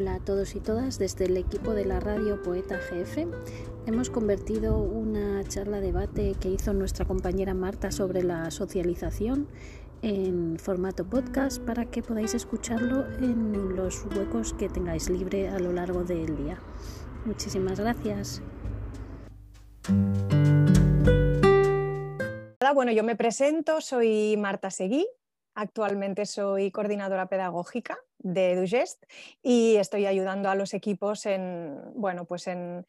Hola a todos y todas, desde el equipo de la radio Poeta GF hemos convertido una charla debate que hizo nuestra compañera Marta sobre la socialización en formato podcast para que podáis escucharlo en los huecos que tengáis libre a lo largo del día. Muchísimas gracias. Hola, bueno, yo me presento, soy Marta Seguí, Actualmente soy coordinadora pedagógica de Dugest y estoy ayudando a los equipos en, bueno, pues en,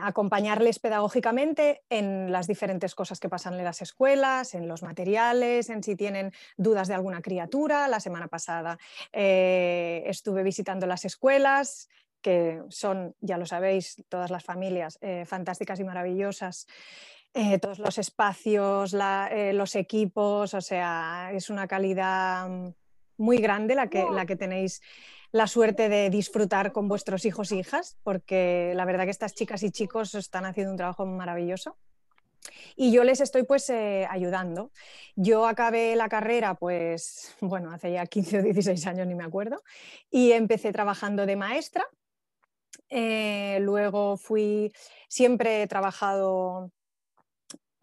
acompañarles pedagógicamente en las diferentes cosas que pasan en las escuelas, en los materiales, en si tienen dudas de alguna criatura. La semana pasada eh, estuve visitando las escuelas, que son, ya lo sabéis, todas las familias eh, fantásticas y maravillosas. Eh, todos los espacios, eh, los equipos, o sea, es una calidad mm, muy grande la que, la que tenéis la suerte de disfrutar con vuestros hijos e hijas, porque la verdad que estas chicas y chicos están haciendo un trabajo maravilloso. Y yo les estoy pues eh, ayudando. Yo acabé la carrera pues, bueno, hace ya 15 o 16 años, ni me acuerdo, y empecé trabajando de maestra. luego fui, siempre he trabajado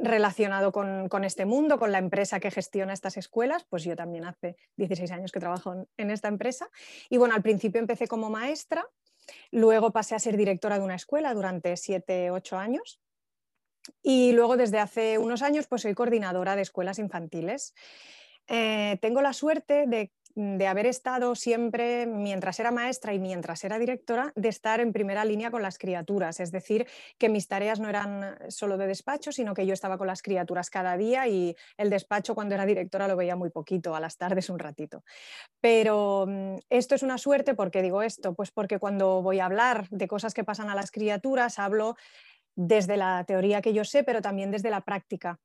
relacionado con, este mundo, con la empresa que gestiona estas escuelas, pues yo también hace 16 años que trabajo en, esta empresa. Y bueno, al principio empecé como maestra, luego pasé a ser directora de una escuela durante 7, 8 años. Y luego desde hace unos años pues soy coordinadora de escuelas infantiles. Eh, tengo la suerte de de haber estado siempre, mientras era maestra y mientras era directora, de estar en primera línea con las criaturas. Es decir, que mis tareas no eran solo de despacho, sino que yo estaba con las criaturas cada día y el despacho cuando era directora lo veía muy poquito, a las tardes un ratito. Pero mm, esto es una suerte, porque digo esto? Pues porque cuando voy a hablar de cosas que pasan a las criaturas, hablo desde la teoría que yo sé, pero también desde la práctica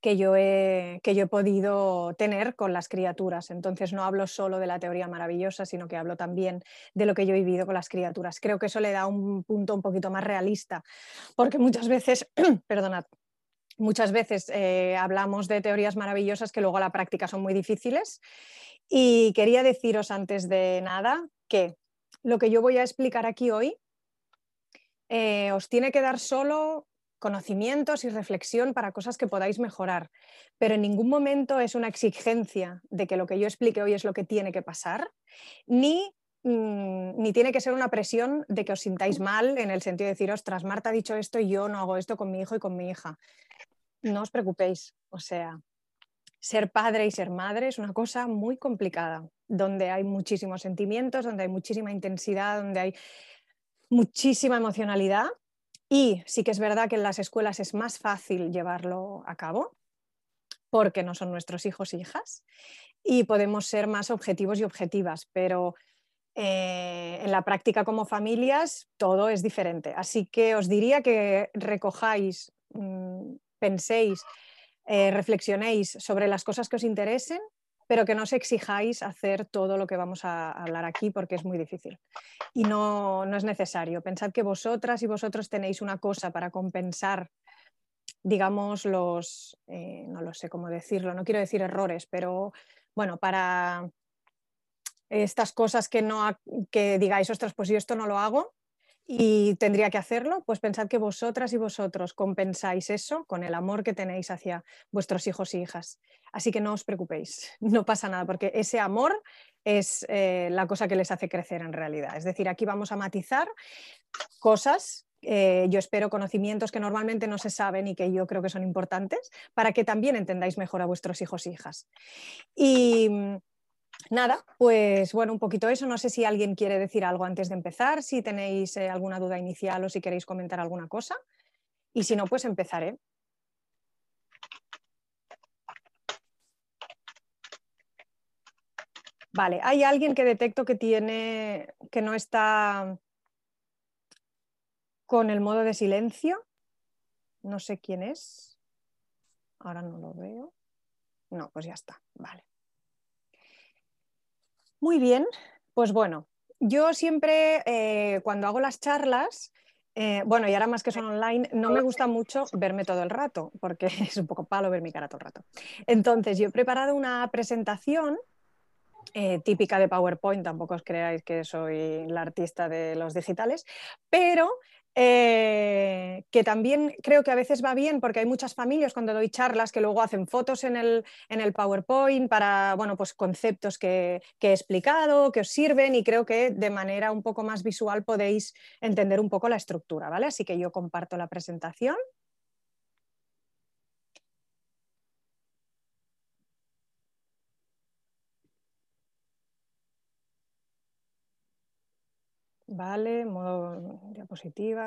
que yo, he, que yo he podido tener con las criaturas. Entonces no hablo solo de la teoría maravillosa, sino que hablo también de lo que yo he vivido con las criaturas. Creo que eso le da un punto un poquito más realista, porque muchas veces, perdonad, muchas veces eh, hablamos de teorías maravillosas que luego a la práctica son muy difíciles. Y quería deciros antes de nada que lo que yo voy a explicar aquí hoy eh, os tiene que dar solo conocimientos y reflexión para cosas que podáis mejorar, pero en ningún momento es una exigencia de que lo que yo explique hoy es lo que tiene que pasar, ni, mm, ni tiene que ser una presión de que os sintáis mal en el sentido de decir, ostras, Marta ha dicho esto y yo no hago esto con mi hijo y con mi hija. No os preocupéis, o sea, ser padre y ser madre es una cosa muy complicada, donde hay muchísimos sentimientos, donde hay muchísima intensidad, donde hay muchísima emocionalidad y sí que es verdad que en las escuelas es más fácil llevarlo a cabo porque no son nuestros hijos e hijas y podemos ser más objetivos y objetivas, pero eh, en la práctica como familias todo es diferente. Así que os diría que recojáis, mm, penséis, eh, reflexionéis sobre las cosas que os interesen pero que no os exijáis hacer todo lo que vamos a hablar aquí porque es muy difícil y no, es necesario. Pensad que vosotras y vosotros tenéis una cosa para compensar, digamos, los, eh, no lo sé cómo decirlo, no quiero decir errores, pero bueno, para estas cosas que, no, que digáis, ostras, pues yo esto no lo hago, y tendría que hacerlo, pues pensad que vosotras y vosotros compensáis eso con el amor que tenéis hacia vuestros hijos e hijas. Así que no os preocupéis, no pasa nada, porque ese amor es eh, la cosa que les hace crecer en realidad. Es decir, aquí vamos a matizar cosas, eh, yo espero conocimientos que normalmente no se saben y que yo creo que son importantes, para que también entendáis mejor a vuestros hijos e hijas. Y Nada, pues bueno, un poquito eso. No sé si alguien quiere decir algo antes de empezar, si tenéis eh, alguna duda inicial o si queréis comentar alguna cosa. Y si no, pues empezaré. Vale, hay alguien que detecto que tiene, que no está con el modo de silencio. No sé quién es. Ahora no lo veo. No, pues ya está. Vale. Muy bien, pues bueno, yo siempre eh, cuando hago las charlas, eh, bueno, y ahora más que son online, no me gusta mucho verme todo el rato, porque es un poco palo ver mi cara todo el rato. Entonces, yo he preparado una presentación eh, típica de PowerPoint, tampoco os creáis que soy la artista de los digitales, pero eh, que también creo que a veces va bien porque hay muchas familias cuando doy charlas que luego hacen fotos en el, en el PowerPoint para bueno, pues conceptos que, que, he explicado, que os sirven y creo que de manera un poco más visual podéis entender un poco la estructura, ¿vale? Así que yo comparto la presentación. Vale, modo diapositiva,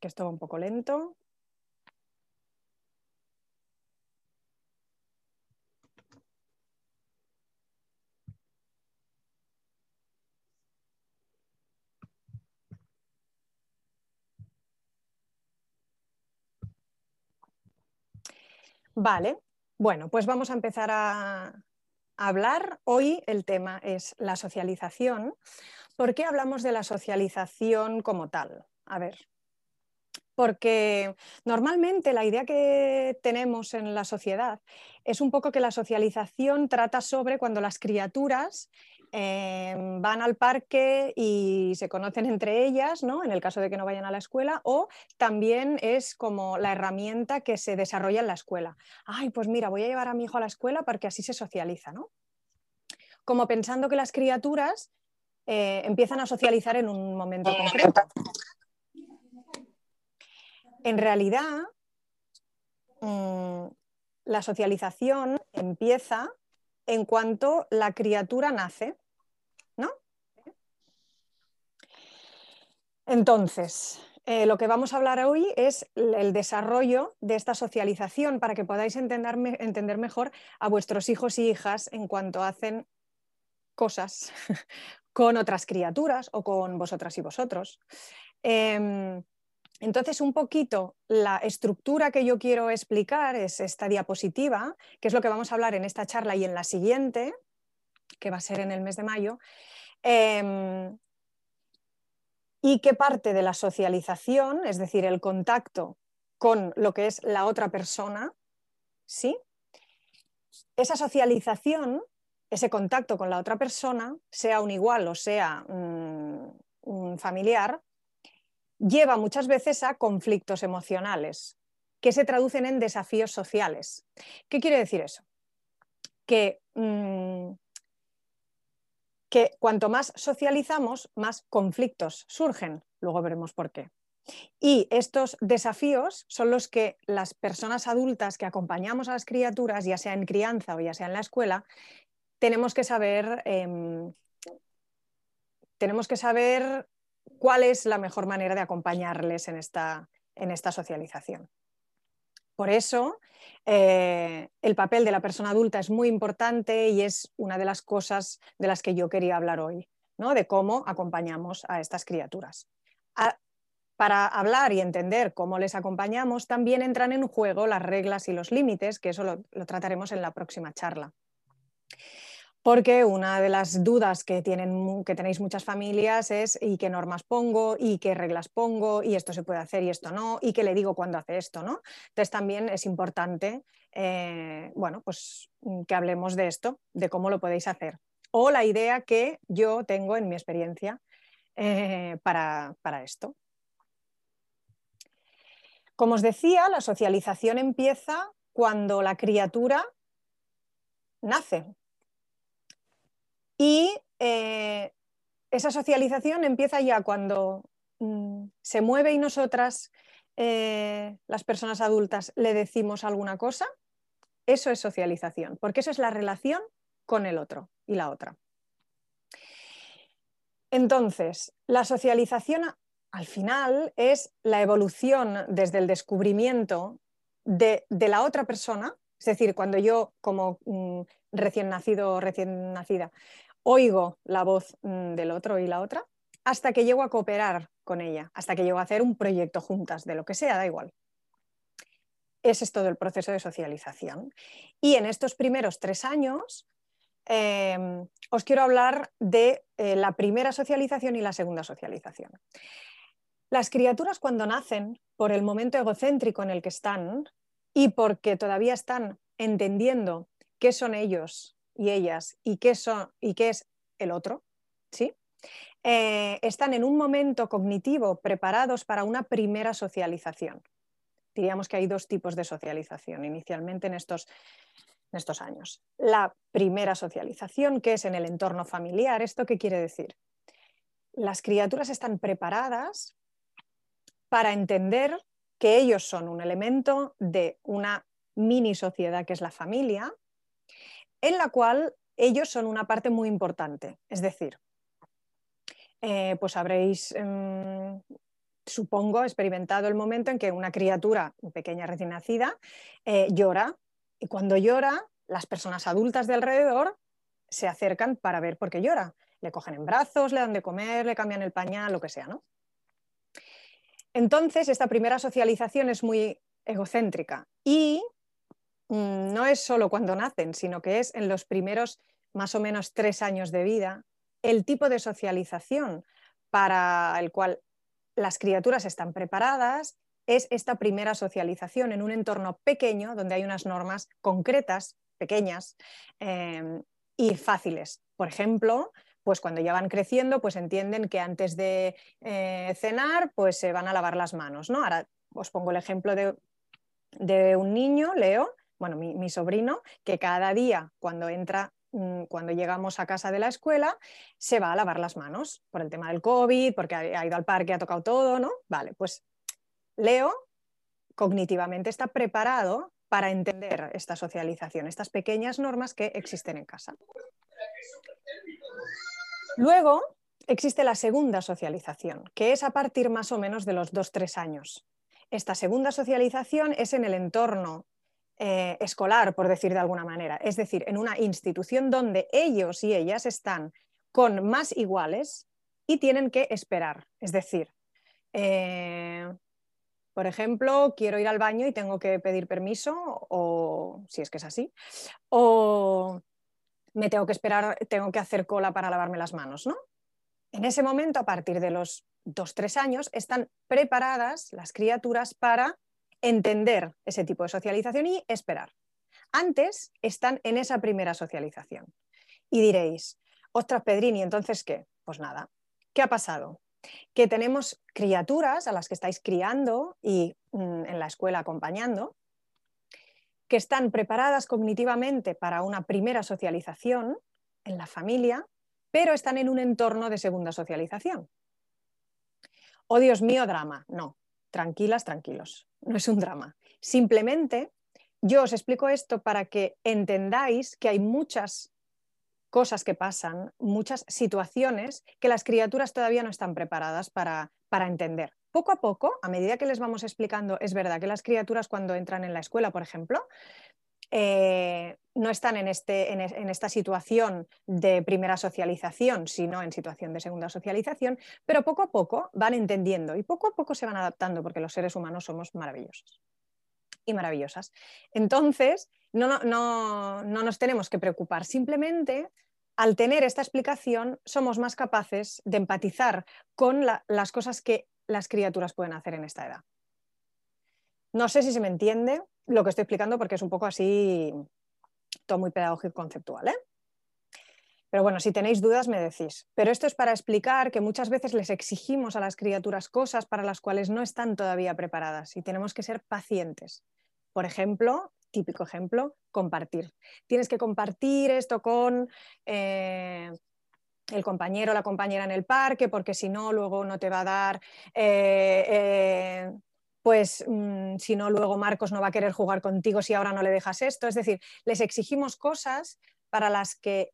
que esto va un poco lento. Vale, bueno, pues vamos a empezar a, hablar. Hoy el tema es la socialización. ¿Por qué hablamos de la socialización como tal? A ver, porque normalmente la idea que tenemos en la sociedad es un poco que la socialización trata sobre cuando las criaturas eh, van al parque y se conocen entre ellas, ¿no? en el caso de que no vayan a la escuela, o también es como la herramienta que se desarrolla en la escuela. Ay, pues mira, voy a llevar a mi hijo a la escuela porque así se socializa, ¿no? Como pensando que las criaturas eh, empiezan a socializar en un momento concreto. En realidad, mm, la socialización empieza en cuanto la criatura nace, ¿no? Entonces, eh, lo que vamos a hablar hoy es el desarrollo de esta socialización para que podáis entender, entender mejor a vuestros hijos y hijas en cuanto hacen cosas con otras criaturas o con vosotras y vosotros. Em, entonces, un poquito la estructura que yo quiero explicar es esta diapositiva, que es lo que vamos a hablar en esta charla y en la siguiente, que va a ser en el mes de mayo, em, y qué parte de la socialización, es decir, el contacto con lo que es la otra persona, ¿sí? Esa socialización, ese contacto con la otra persona, sea un igual o sea un familiar, lleva muchas veces a conflictos emocionales que se traducen en desafíos sociales. ¿Qué quiere decir eso? Que, mm, que cuanto más socializamos, más conflictos surgen. Luego veremos por qué. Y estos desafíos son los que las personas adultas que acompañamos a las criaturas, ya sea en crianza o ya sea en la escuela, tenemos que saber, em, tenemos que saber cuál es la mejor manera de acompañarles en esta, en esta socialización. Por eso, eh, el papel de la persona adulta es muy importante y es una de las cosas de las que yo quería hablar hoy, ¿no? de cómo acompañamos a estas criaturas. para hablar y entender cómo les acompañamos, también entran en juego las reglas y los límites, que eso lo trataremos en la próxima charla porque una de las dudas que, tienen, que tenéis muchas familias es ¿y qué normas pongo? ¿y qué reglas pongo? ¿y esto se puede hacer y esto no? ¿y qué le digo cuando hace esto? ¿no? Entonces también es importante eh, bueno, pues, mm, que hablemos de esto, de cómo lo podéis hacer. O la idea que yo tengo en mi experiencia eh, para, para esto. Como os decía, la socialización empieza cuando la criatura nace, y eh, esa socialización empieza ya cuando mm, se mueve y nosotras, eh, las personas adultas, le decimos alguna cosa. Eso es socialización, porque eso es la relación con el otro y la otra. Entonces, la socialización al final es la evolución desde el descubrimiento de, la otra persona, es decir, cuando yo como mm, recién nacido o recién nacida oigo la voz mm, del otro y la otra, hasta que llego a cooperar con ella, hasta que llego a hacer un proyecto juntas, de lo que sea, da igual. Ese es todo el proceso de socialización. Y en estos primeros tres años em, os quiero hablar de eh, la primera socialización y la segunda socialización. Las criaturas cuando nacen, por el momento egocéntrico en el que están y porque todavía están entendiendo qué son ellos y ellas y qué, son, y qué es el otro, ¿sí? Eh, están en un momento cognitivo preparados para una primera socialización. Diríamos que hay dos tipos de socialización inicialmente en estos, en estos años. La primera socialización, que es en el entorno familiar. ¿Esto qué quiere decir? Las criaturas están preparadas para entender que ellos son un elemento de una mini sociedad que es la familia, en la cual ellos son una parte muy importante. Es decir, eh, pues habréis, em, supongo, experimentado el momento en que una criatura pequeña recién nacida eh, llora y cuando llora, las personas adultas de alrededor se acercan para ver por qué llora. Le cogen en brazos, le dan de comer, le cambian el pañal, lo que sea, ¿no? Entonces, esta primera socialización es muy egocéntrica y no es solo cuando nacen, sino que es en los primeros más o menos tres años de vida, el tipo de socialización para el cual las criaturas están preparadas es esta primera socialización en un entorno pequeño donde hay unas normas concretas, pequeñas eh, y fáciles. Por ejemplo, pues cuando ya van creciendo, pues entienden que antes de eh, cenar, pues se van a lavar las manos, ¿no? Ahora os pongo el ejemplo de, un niño, Leo, bueno, mi, sobrino, que cada día cuando entra mm, cuando llegamos a casa de la escuela, se va a lavar las manos por el tema del COVID, porque ha, ido al parque, ha tocado todo, ¿no? Vale, pues Leo cognitivamente está preparado para entender esta socialización, estas pequeñas normas que existen en casa. Luego existe la segunda socialización, que es a partir más o menos de los 2-3 años. Esta segunda socialización es en el entorno eh, escolar, por decir de alguna manera, es decir, en una institución donde ellos y ellas están con más iguales y tienen que esperar. Es decir, eh, por ejemplo, quiero ir al baño y tengo que pedir permiso, o si es que es así, o me tengo que esperar, tengo que hacer cola para lavarme las manos, ¿no? En ese momento, a partir de los dos, tres años, están preparadas las criaturas para entender ese tipo de socialización y esperar. Antes están en esa primera socialización. Y diréis, ostras, Pedrini, ¿entonces qué? Pues nada. ¿Qué ha pasado? Que tenemos criaturas a las que estáis criando y mm, en la escuela acompañando, que están preparadas cognitivamente para una primera socialización en la familia, pero están en un entorno de segunda socialización. Oh Dios mío, drama. No, tranquilas, tranquilos. No es un drama. Simplemente yo os explico esto para que entendáis que hay muchas cosas que pasan, muchas situaciones que las criaturas todavía no están preparadas para, para entender poco a poco, a medida que les vamos explicando, es verdad que las criaturas cuando entran en la escuela, por ejemplo, eh, no están en, este, en, esta situación de primera socialización, sino en situación de segunda socialización, pero poco a poco van entendiendo y poco a poco se van adaptando porque los seres humanos somos maravillosos y maravillosas. Entonces, no, no, no nos tenemos que preocupar, simplemente al tener esta explicación somos más capaces de empatizar con las cosas que las criaturas pueden hacer en esta edad. No sé si se me entiende lo que estoy explicando porque es un poco así, todo muy pedagógico conceptual. ¿eh? Pero bueno, si tenéis dudas me decís. Pero esto es para explicar que muchas veces les exigimos a las criaturas cosas para las cuales no están todavía preparadas y tenemos que ser pacientes. Por ejemplo, típico ejemplo, compartir. Tienes que compartir esto con eh, el compañero o la compañera en el parque, porque si no, luego no te va a dar, eh, eh, pues mm, si no, luego Marcos no va a querer jugar contigo si ahora no le dejas esto. Es decir, les exigimos cosas para las que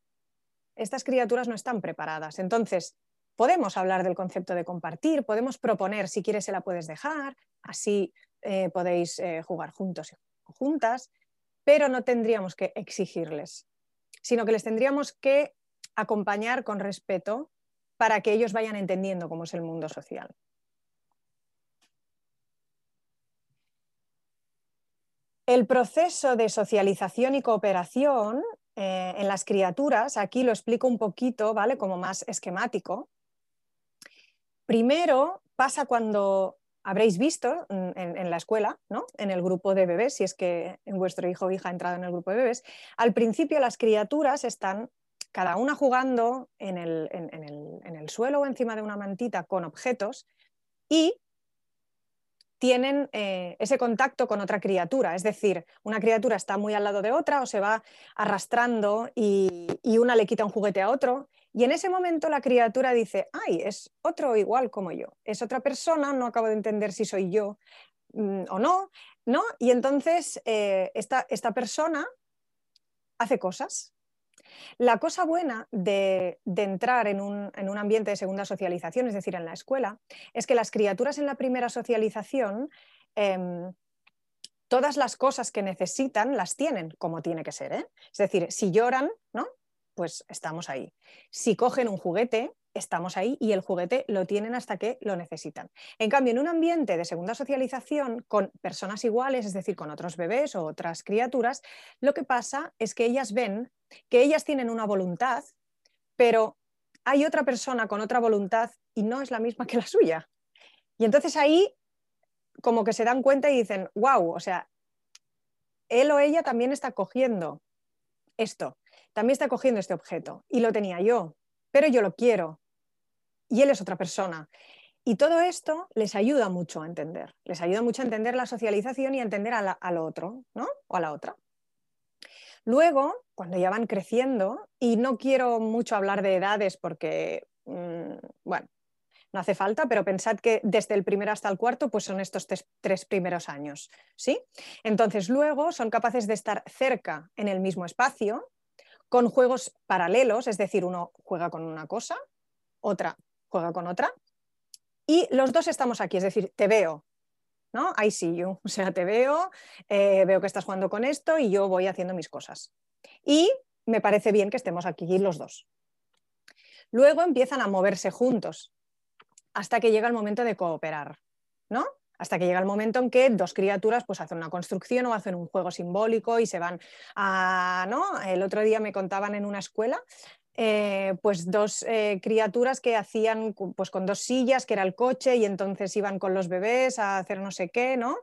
estas criaturas no están preparadas. Entonces, podemos hablar del concepto de compartir, podemos proponer, si quieres se la puedes dejar, así eh, podéis jugar juntos o juntas, pero no tendríamos que exigirles, sino que les tendríamos que acompañar con respeto para que ellos vayan entendiendo cómo es el mundo social. El proceso de socialización y cooperación eh, en las criaturas, aquí lo explico un poquito, ¿vale? Como más esquemático. Primero pasa cuando habréis visto mm, en, la escuela, ¿no? en el grupo de bebés, si es que vuestro hijo o hija ha entrado en el grupo de bebés, al principio las criaturas están cada una jugando en el, en el suelo o encima de una mantita con objetos y tienen eh, ese contacto con otra criatura. Es decir, una criatura está muy al lado de otra o se va arrastrando y, una le quita un juguete a otro. Y en ese momento la criatura dice, ay, es otro igual como yo, es otra persona, no acabo de entender si soy yo mm, o no, ¿no? Y entonces eh, esta, esta persona hace cosas la cosa buena de, entrar en un, ambiente de segunda socialización, es decir, en la escuela, es que las criaturas en la primera socialización, em, todas las cosas que necesitan las tienen como tiene que ser. ¿eh? Es decir, si lloran, ¿no? pues estamos ahí. Si cogen un juguete, estamos ahí y el juguete lo tienen hasta que lo necesitan. En cambio, en un ambiente de segunda socialización con personas iguales, es decir, con otros bebés o otras criaturas, lo que pasa es que ellas ven que ellas tienen una voluntad, pero hay otra persona con otra voluntad y no es la misma que la suya. Y entonces ahí como que se dan cuenta y dicen, wow, o sea, él o ella también está cogiendo esto, también está cogiendo este objeto y lo tenía yo, pero yo lo quiero y él es otra persona. Y todo esto les ayuda mucho a entender, les ayuda mucho a entender la socialización y a entender al otro, ¿no? O a la otra. Luego, cuando ya van creciendo, y no quiero mucho hablar de edades porque, mm, bueno, no hace falta, pero pensad que desde el primero hasta el cuarto, pues son estos tres, primeros años, ¿sí? Entonces, luego son capaces de estar cerca en el mismo espacio, con juegos paralelos, es decir, uno juega con una cosa, otra juega con otra, y los dos estamos aquí, es decir, te veo, ¿no? I see you, o sea, te veo, eh, veo que estás jugando con esto y yo voy haciendo mis cosas. Y me parece bien que estemos aquí los dos. Luego empiezan a moverse juntos hasta que llega el momento de cooperar, ¿no? Hasta que llega el momento en que dos criaturas pues, hacen una construcción o hacen un juego simbólico y se van a. ¿no? El otro día me contaban en una escuela eh, pues dos eh, criaturas que hacían pues con dos sillas, que era el coche, y entonces iban con los bebés a hacer no sé qué, ¿no?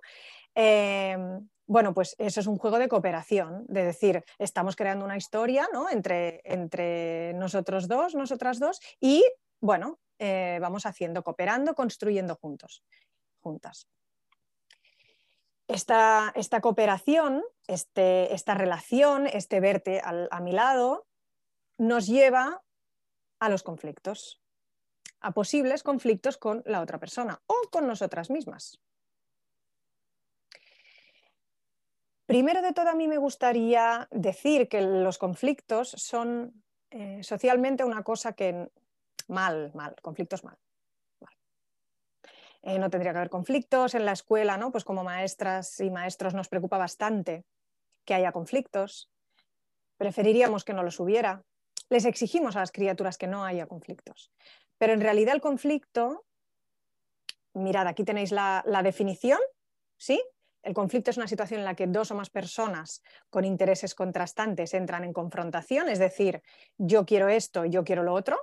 Em, bueno, pues eso es un juego de cooperación, de decir, estamos creando una historia ¿no? entre, entre nosotros dos, nosotras dos, y bueno, eh, vamos haciendo, cooperando, construyendo juntos, juntas. Esta, esta cooperación, este, esta relación, este verte a mi lado, nos lleva a los conflictos, a posibles conflictos con la otra persona o con nosotras mismas. Primero de todo, a mí me gustaría decir que los conflictos son eh, socialmente una cosa que mal, mal, conflictos mal. Eh, no tendría que haber conflictos en la escuela, ¿no? Pues como maestras y maestros nos preocupa bastante que haya conflictos. Preferiríamos que no los hubiera, les exigimos a las criaturas que no haya conflictos. Pero en realidad el conflicto, mirad, aquí tenéis la, definición, ¿sí? El conflicto es una situación en la que dos o más personas con intereses contrastantes entran en confrontación, es decir, yo quiero esto, yo quiero lo otro.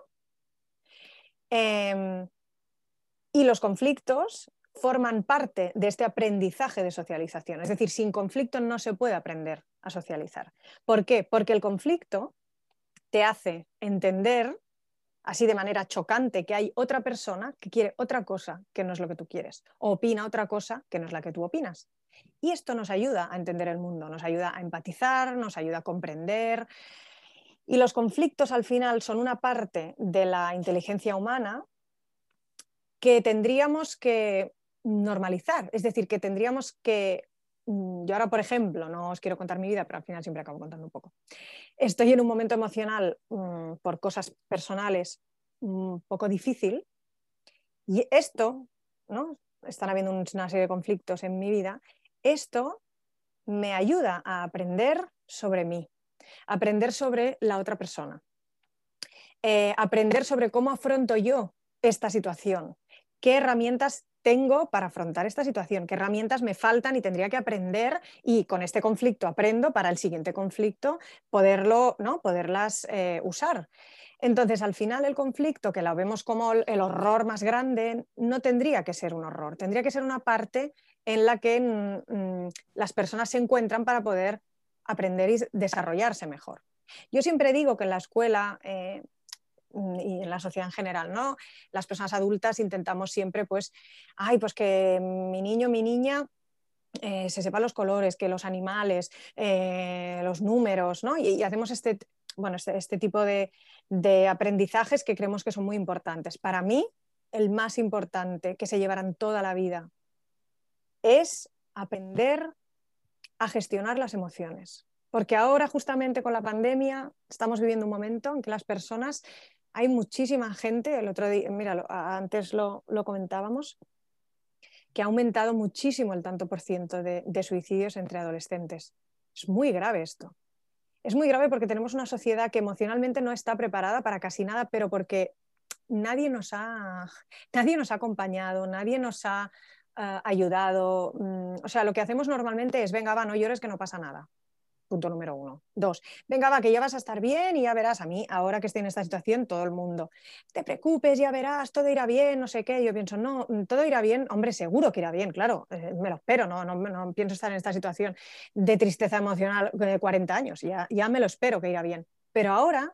Em, y los conflictos forman parte de este aprendizaje de socialización. Es decir, sin conflicto no se puede aprender a socializar. ¿Por qué? Porque el conflicto te hace entender así de manera chocante que hay otra persona que quiere otra cosa que no es lo que tú quieres, o opina otra cosa que no es la que tú opinas. Y esto nos ayuda a entender el mundo, nos ayuda a empatizar, nos ayuda a comprender. Y los conflictos al final son una parte de la inteligencia humana que tendríamos que normalizar, es decir, que tendríamos que yo ahora, por ejemplo, no os quiero contar mi vida, pero al final siempre acabo contando un poco. Estoy en un momento emocional mm, por cosas personales un poco difícil y esto, ¿no? Están habiendo una serie de conflictos en mi vida. Esto me ayuda a aprender sobre mí, aprender sobre la otra persona, eh, aprender sobre cómo afronto yo esta situación, qué herramientas tengo para afrontar esta situación, qué herramientas me faltan y tendría que aprender y con este conflicto aprendo para el siguiente conflicto poderlo, ¿no? poderlas eh, usar. Entonces, al final el conflicto, que lo vemos como el horror más grande, no tendría que ser un horror, tendría que ser una parte en la que mm, mm, las personas se encuentran para poder aprender y desarrollarse mejor. Yo siempre digo que en la escuela eh, y en la sociedad en general, ¿no? Las personas adultas intentamos siempre, pues, ay, pues que mi niño, mi niña eh, se sepan los colores, que los animales, eh, los números, ¿no? Y, hacemos este, bueno, este, este tipo de, de, aprendizajes que creemos que son muy importantes. Para mí, el más importante que se llevarán toda la vida es aprender a gestionar las emociones. Porque ahora, justamente con la pandemia, estamos viviendo un momento en que las personas, hay muchísima gente, el otro día, mira, antes lo, comentábamos, que ha aumentado muchísimo el tanto por ciento de, suicidios entre adolescentes. Es muy grave esto. Es muy grave porque tenemos una sociedad que emocionalmente no está preparada para casi nada, pero porque nadie nos ha, nadie nos ha acompañado, nadie nos ha eh, ayudado. Mm, o sea, lo que hacemos normalmente es, venga, va, no llores que no pasa nada. Punto número uno. Dos, venga, va, que ya vas a estar bien y ya verás a mí, ahora que estoy en esta situación, todo el mundo, te preocupes, ya verás, todo irá bien, no sé qué. Yo pienso, no, mm, todo irá bien, hombre, seguro que irá bien, claro, eh, me lo espero, no, no, no, pienso estar en esta situación de tristeza emocional de 40 años, ya, ya me lo espero que irá bien. Pero ahora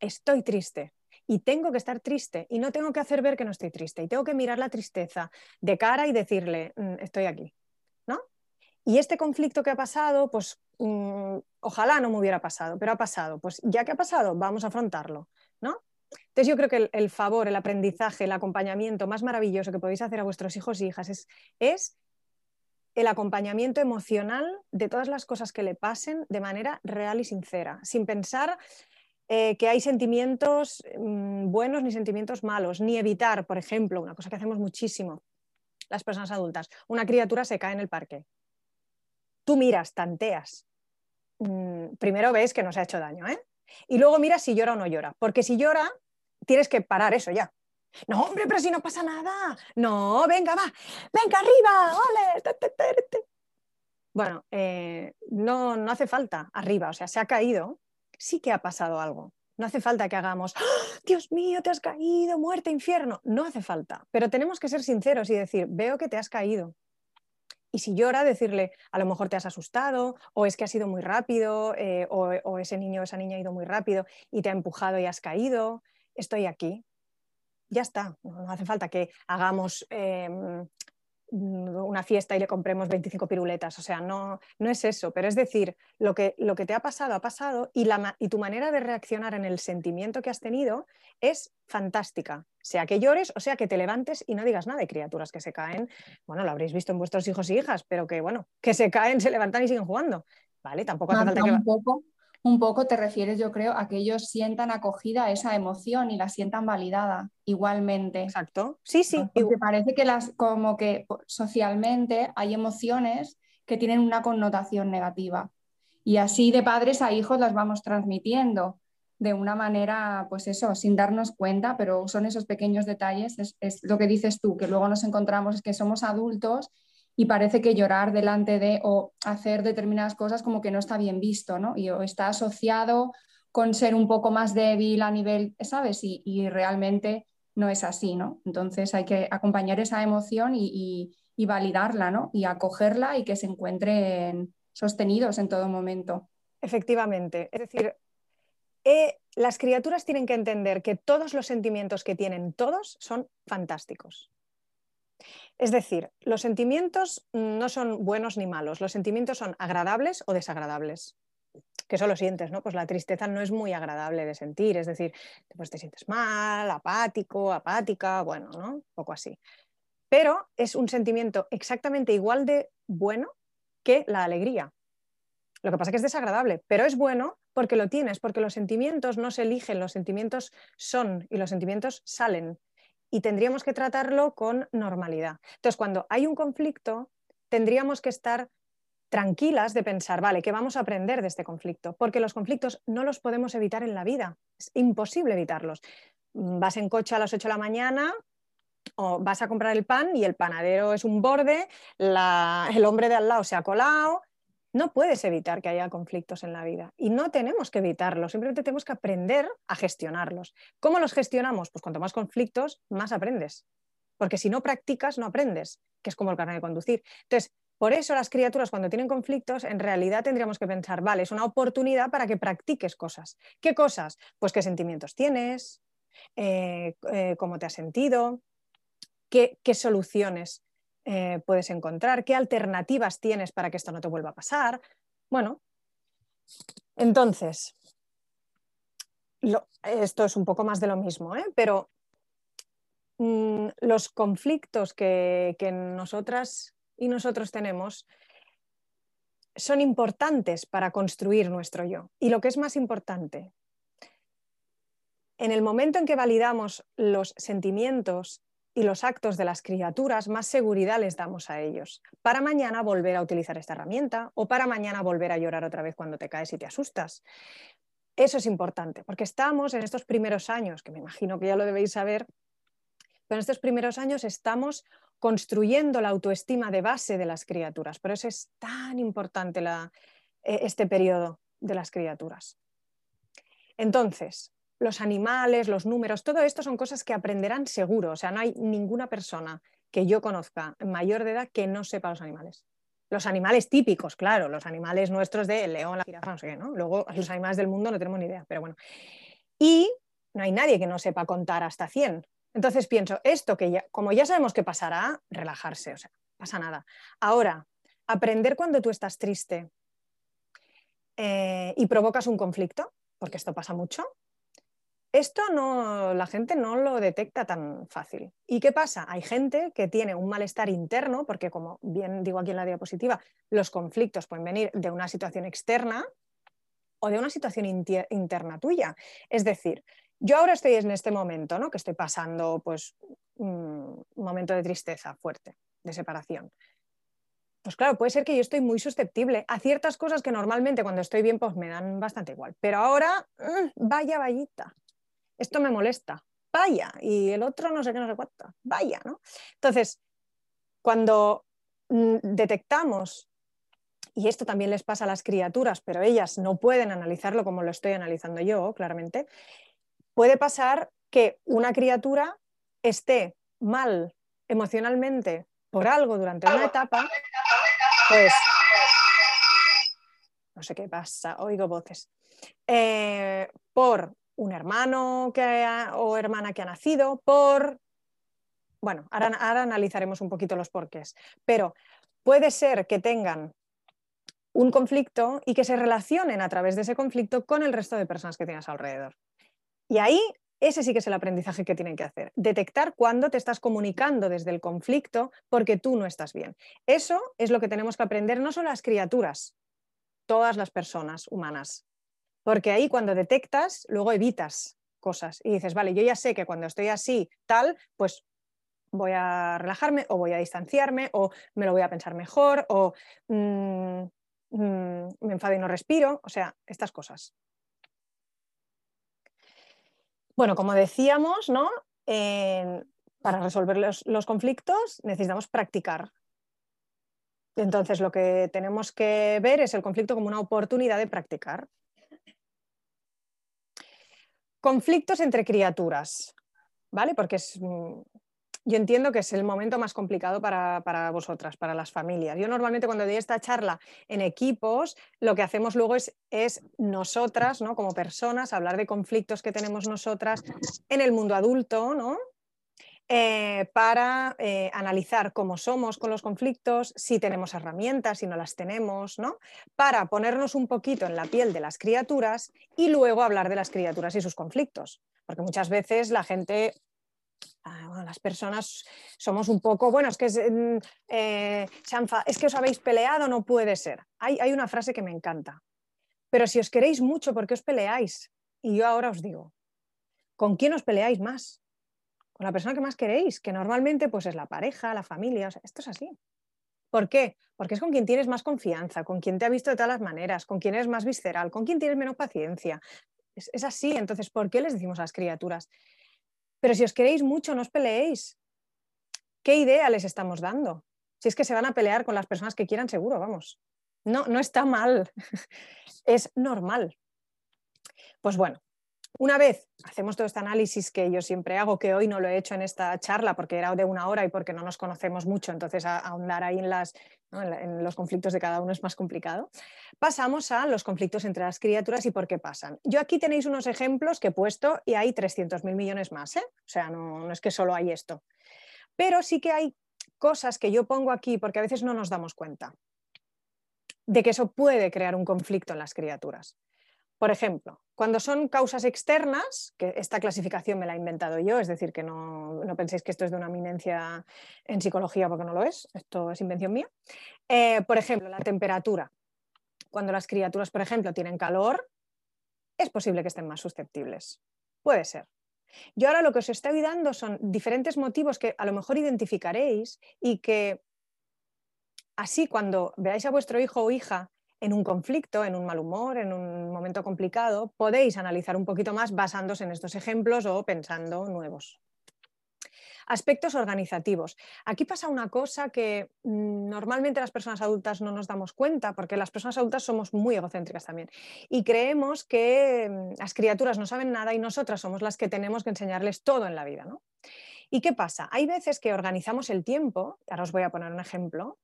estoy triste, y tengo que estar triste y no tengo que hacer ver que no estoy triste y tengo que mirar la tristeza de cara y decirle, mm, estoy aquí. Y este conflicto que ha pasado, pues Mm, ojalá no me hubiera pasado, pero ha pasado. Pues ya que ha pasado, vamos a afrontarlo, ¿no? Entonces yo creo que el, favor, el aprendizaje, el acompañamiento más maravilloso que podéis hacer a vuestros hijos e hijas es, es el acompañamiento emocional de todas las cosas que le pasen de manera real y sincera, sin pensar eh, que hay sentimientos mm, buenos ni sentimientos malos, ni evitar, por ejemplo, una cosa que hacemos muchísimo las personas adultas, una criatura se cae en el parque. Tú miras, tanteas, Mm, primero ves que no se ha hecho daño, ¿eh? Y luego mira si llora o no llora, porque si llora, tienes que parar eso ya. No, hombre, pero si no pasa nada. No, venga, va, venga arriba, ole. Bueno, eh, no, no hace falta arriba, o sea, se ha caído, sí que ha pasado algo. No hace falta que hagamos, ¡Ah! Dios mío, te has caído, muerte, infierno. No hace falta, pero tenemos que ser sinceros y decir, veo que te has caído, y si llora, decirle, a lo mejor te has asustado, o es que ha sido muy rápido, eh, o, ese niño o esa niña ha ido muy rápido y te ha empujado y has caído, estoy aquí. Ya está, no, hace falta que hagamos em, una fiesta y le compremos 25 piruletas. O sea, no, no es eso, pero es decir, lo que, lo que te ha pasado ha pasado y, la, y tu manera de reaccionar en el sentimiento que has tenido es fantástica. Sea que llores o sea que te levantes y no digas nada. de criaturas que se caen, bueno, lo habréis visto en vuestros hijos y hijas, pero que bueno, que se caen, se levantan y siguen jugando. ¿Vale? Tampoco hace falta que un poco te refieres, yo creo, a que ellos sientan acogida esa emoción y la sientan validada igualmente. Exacto. Sí, sí. Porque parece que las, como que socialmente hay emociones que tienen una connotación negativa. Y así de padres a hijos las vamos transmitiendo de una manera, pues eso, sin darnos cuenta, pero son esos pequeños detalles, es, es lo que dices tú, que luego nos encontramos es que somos adultos y parece que llorar delante de o hacer determinadas cosas como que no está bien visto, ¿no? Y está asociado con ser un poco más débil a nivel, ¿sabes? Y, realmente no es así, ¿no? Entonces hay que acompañar esa emoción y, validarla, ¿no? Y acogerla y que se encuentren sostenidos en todo momento. Efectivamente. Es decir, eh, las criaturas tienen que entender que todos los sentimientos que tienen todos son fantásticos. Es decir, los sentimientos no son buenos ni malos, los sentimientos son agradables o desagradables. Que eso lo sientes, ¿no? Pues la tristeza no es muy agradable de sentir, es decir, pues te sientes mal, apático, apática, bueno, ¿no? Un poco así. Pero es un sentimiento exactamente igual de bueno que la alegría. Lo que pasa es que es desagradable, pero es bueno porque lo tienes, porque los sentimientos no se eligen, los sentimientos son y los sentimientos salen y tendríamos que tratarlo con normalidad. Entonces, cuando hay un conflicto, tendríamos que estar tranquilas de pensar, vale, ¿qué vamos a aprender de este conflicto? Porque los conflictos no los podemos evitar en la vida, es imposible evitarlos. Mm, vas en coche a las 8 de la mañana o vas a comprar el pan y el panadero es un borde, el hombre de al lado se ha colado, No puedes evitar que haya conflictos en la vida y no tenemos que evitarlos, simplemente tenemos que aprender a gestionarlos. ¿Cómo los gestionamos? Pues cuanto más conflictos, más aprendes. Porque si no practicas, no aprendes, que es como el carnet de conducir. Entonces, por eso las criaturas cuando tienen conflictos, en realidad tendríamos que pensar, vale, es una oportunidad para que practiques cosas. ¿Qué cosas? Pues qué sentimientos tienes, eh, eh, cómo te has sentido, qué, soluciones eh, puedes encontrar, qué alternativas tienes para que esto no te vuelva a pasar. Bueno, entonces, esto es un poco más de lo mismo, pero mm, los conflictos que, que nosotras y nosotros tenemos son importantes para construir nuestro yo. Y lo que es más importante, en el momento en que validamos los sentimientos y los actos de las criaturas, más seguridad les damos a ellos. Para mañana volver a utilizar esta herramienta o para mañana volver a llorar otra vez cuando te caes y te asustas. Eso es importante, porque estamos en estos primeros años, que me imagino que ya lo debéis saber, pero en estos primeros años estamos construyendo la autoestima de base de las criaturas. Por eso es tan importante e, este periodo de las criaturas. Entonces, los animales, los números, todo esto son cosas que aprenderán seguro. O sea, no hay ninguna persona que yo conozca mayor de edad que no sepa los animales. Los animales típicos, claro, los animales nuestros de león, la jirafa, no sé qué, ¿no? Luego los animales del mundo no tenemos ni idea, pero bueno. Y no hay nadie que no sepa contar hasta 100. Entonces pienso, esto que ya, como ya sabemos que pasará, relajarse, o sea, pasa nada. Ahora, aprender cuando tú estás triste eh, y provocas un conflicto, porque esto pasa mucho, esto no, la gente no lo detecta tan fácil. ¿Y qué pasa? Hay gente que tiene un malestar interno, porque como bien digo aquí en la diapositiva, los conflictos pueden venir de una situación externa o de una situación interna tuya. Es decir, yo ahora estoy en este momento, ¿no? Que estoy pasando, pues, un momento de tristeza fuerte, de separación. Pues claro, puede ser que yo estoy muy susceptible a ciertas cosas que normalmente cuando estoy bien, pues me dan bastante igual. Pero ahora, mm, vaya, vayita. Esto me molesta. Vaya. Y el otro no sé qué, no sé cuánto. Vaya, ¿no? Entonces, cuando mm, detectamos y esto también les pasa a las criaturas, pero ellas no pueden analizarlo como lo estoy analizando yo, claramente, puede pasar que una criatura esté mal emocionalmente por algo durante una etapa, pues no sé qué pasa, oigo voces, eh, por un hermano que o hermana que ha nacido, por... Bueno, ahora, ahora analizaremos un poquito los porqués, pero puede ser que tengan un conflicto y que se relacionen a través de ese conflicto con el resto de personas que tienes alrededor. Y ahí ese sí que es el aprendizaje que tienen que hacer. Detectar cuándo te estás comunicando desde el conflicto porque tú no estás bien. Eso es lo que tenemos que aprender no solo las criaturas, todas las personas humanas. Porque ahí cuando detectas, luego evitas cosas y dices, vale, yo ya sé que cuando estoy así, tal, pues voy a relajarme o voy a distanciarme o me lo voy a pensar mejor o mm, mm, me enfado y no respiro. O sea, estas cosas. Bueno, como decíamos, ¿no? para resolver los, conflictos necesitamos practicar. Entonces, lo que tenemos que ver es el conflicto como una oportunidad de practicar. Conflictos entre criaturas, ¿vale? Porque es, mm, yo entiendo que es el momento más complicado para, vosotras, para las familias. Yo normalmente cuando doy esta charla en equipos, lo que hacemos luego es, es nosotras, ¿no? como personas, hablar de conflictos que tenemos nosotras en el mundo adulto, ¿no? Eh, para eh, analizar cómo somos con los conflictos, si tenemos herramientas, si no las tenemos, ¿no? para ponernos un poquito en la piel de las criaturas y luego hablar de las criaturas y sus conflictos. Porque muchas veces la gente Ah, las personas somos un poco, bueno, es que, mm, eh, es que os habéis peleado, no puede ser. Hay una frase que me encanta. Pero si os queréis mucho, ¿por qué os peleáis? Y yo ahora os digo, ¿con quién os peleáis más? Con la persona que más queréis, que normalmente pues es la pareja, la familia, esto es así. ¿Por qué? Porque es con quien tienes más confianza, con quien te ha visto de todas las maneras, con quien eres más visceral, con quien tienes menos paciencia. Es, es así, entonces, ¿por qué les decimos a las criaturas? Pero si os queréis mucho, no os peleéis. ¿Qué idea les estamos dando? Si es que se van a pelear con las personas que quieran, seguro, vamos. No, no está mal, es normal. Pues bueno, una vez hacemos todo este análisis que yo siempre hago, que hoy no lo he hecho en esta charla porque era de una hora y porque no nos conocemos mucho, entonces ahondar ahí en, en los conflictos de cada uno es más complicado, pasamos a los conflictos entre las criaturas y por qué pasan. Yo aquí tenéis unos ejemplos que he puesto y hay 300.000 millones más, ¿eh? o sea, no es que solo hay esto. Pero sí que hay cosas que yo pongo aquí porque a veces no nos damos cuenta de que eso puede crear un conflicto en las criaturas. Por ejemplo, cuando son causas externas, que esta clasificación me la he inventado yo, es decir, que no, penséis que esto es de una eminencia en psicología porque no lo es, esto es invención mía. Eh, por ejemplo, la temperatura. Cuando las criaturas, por ejemplo, tienen calor, es posible que estén más susceptibles. Puede ser. Yo ahora lo que os estoy dando son diferentes motivos que a lo mejor identificaréis y que así cuando veáis a vuestro hijo o hija en un conflicto, en un mal humor, en un momento complicado, podéis analizar un poquito más basándose en estos ejemplos o pensando nuevos. Aspectos organizativos. Aquí pasa una cosa que mm, normalmente las personas adultas no nos damos cuenta, porque las personas adultas somos muy egocéntricas también. Y creemos que mm, las criaturas no saben nada y nosotras somos las que tenemos que enseñarles todo en la vida. ¿Y qué pasa? Hay veces que organizamos el tiempo, ahora os voy a poner un ejemplo,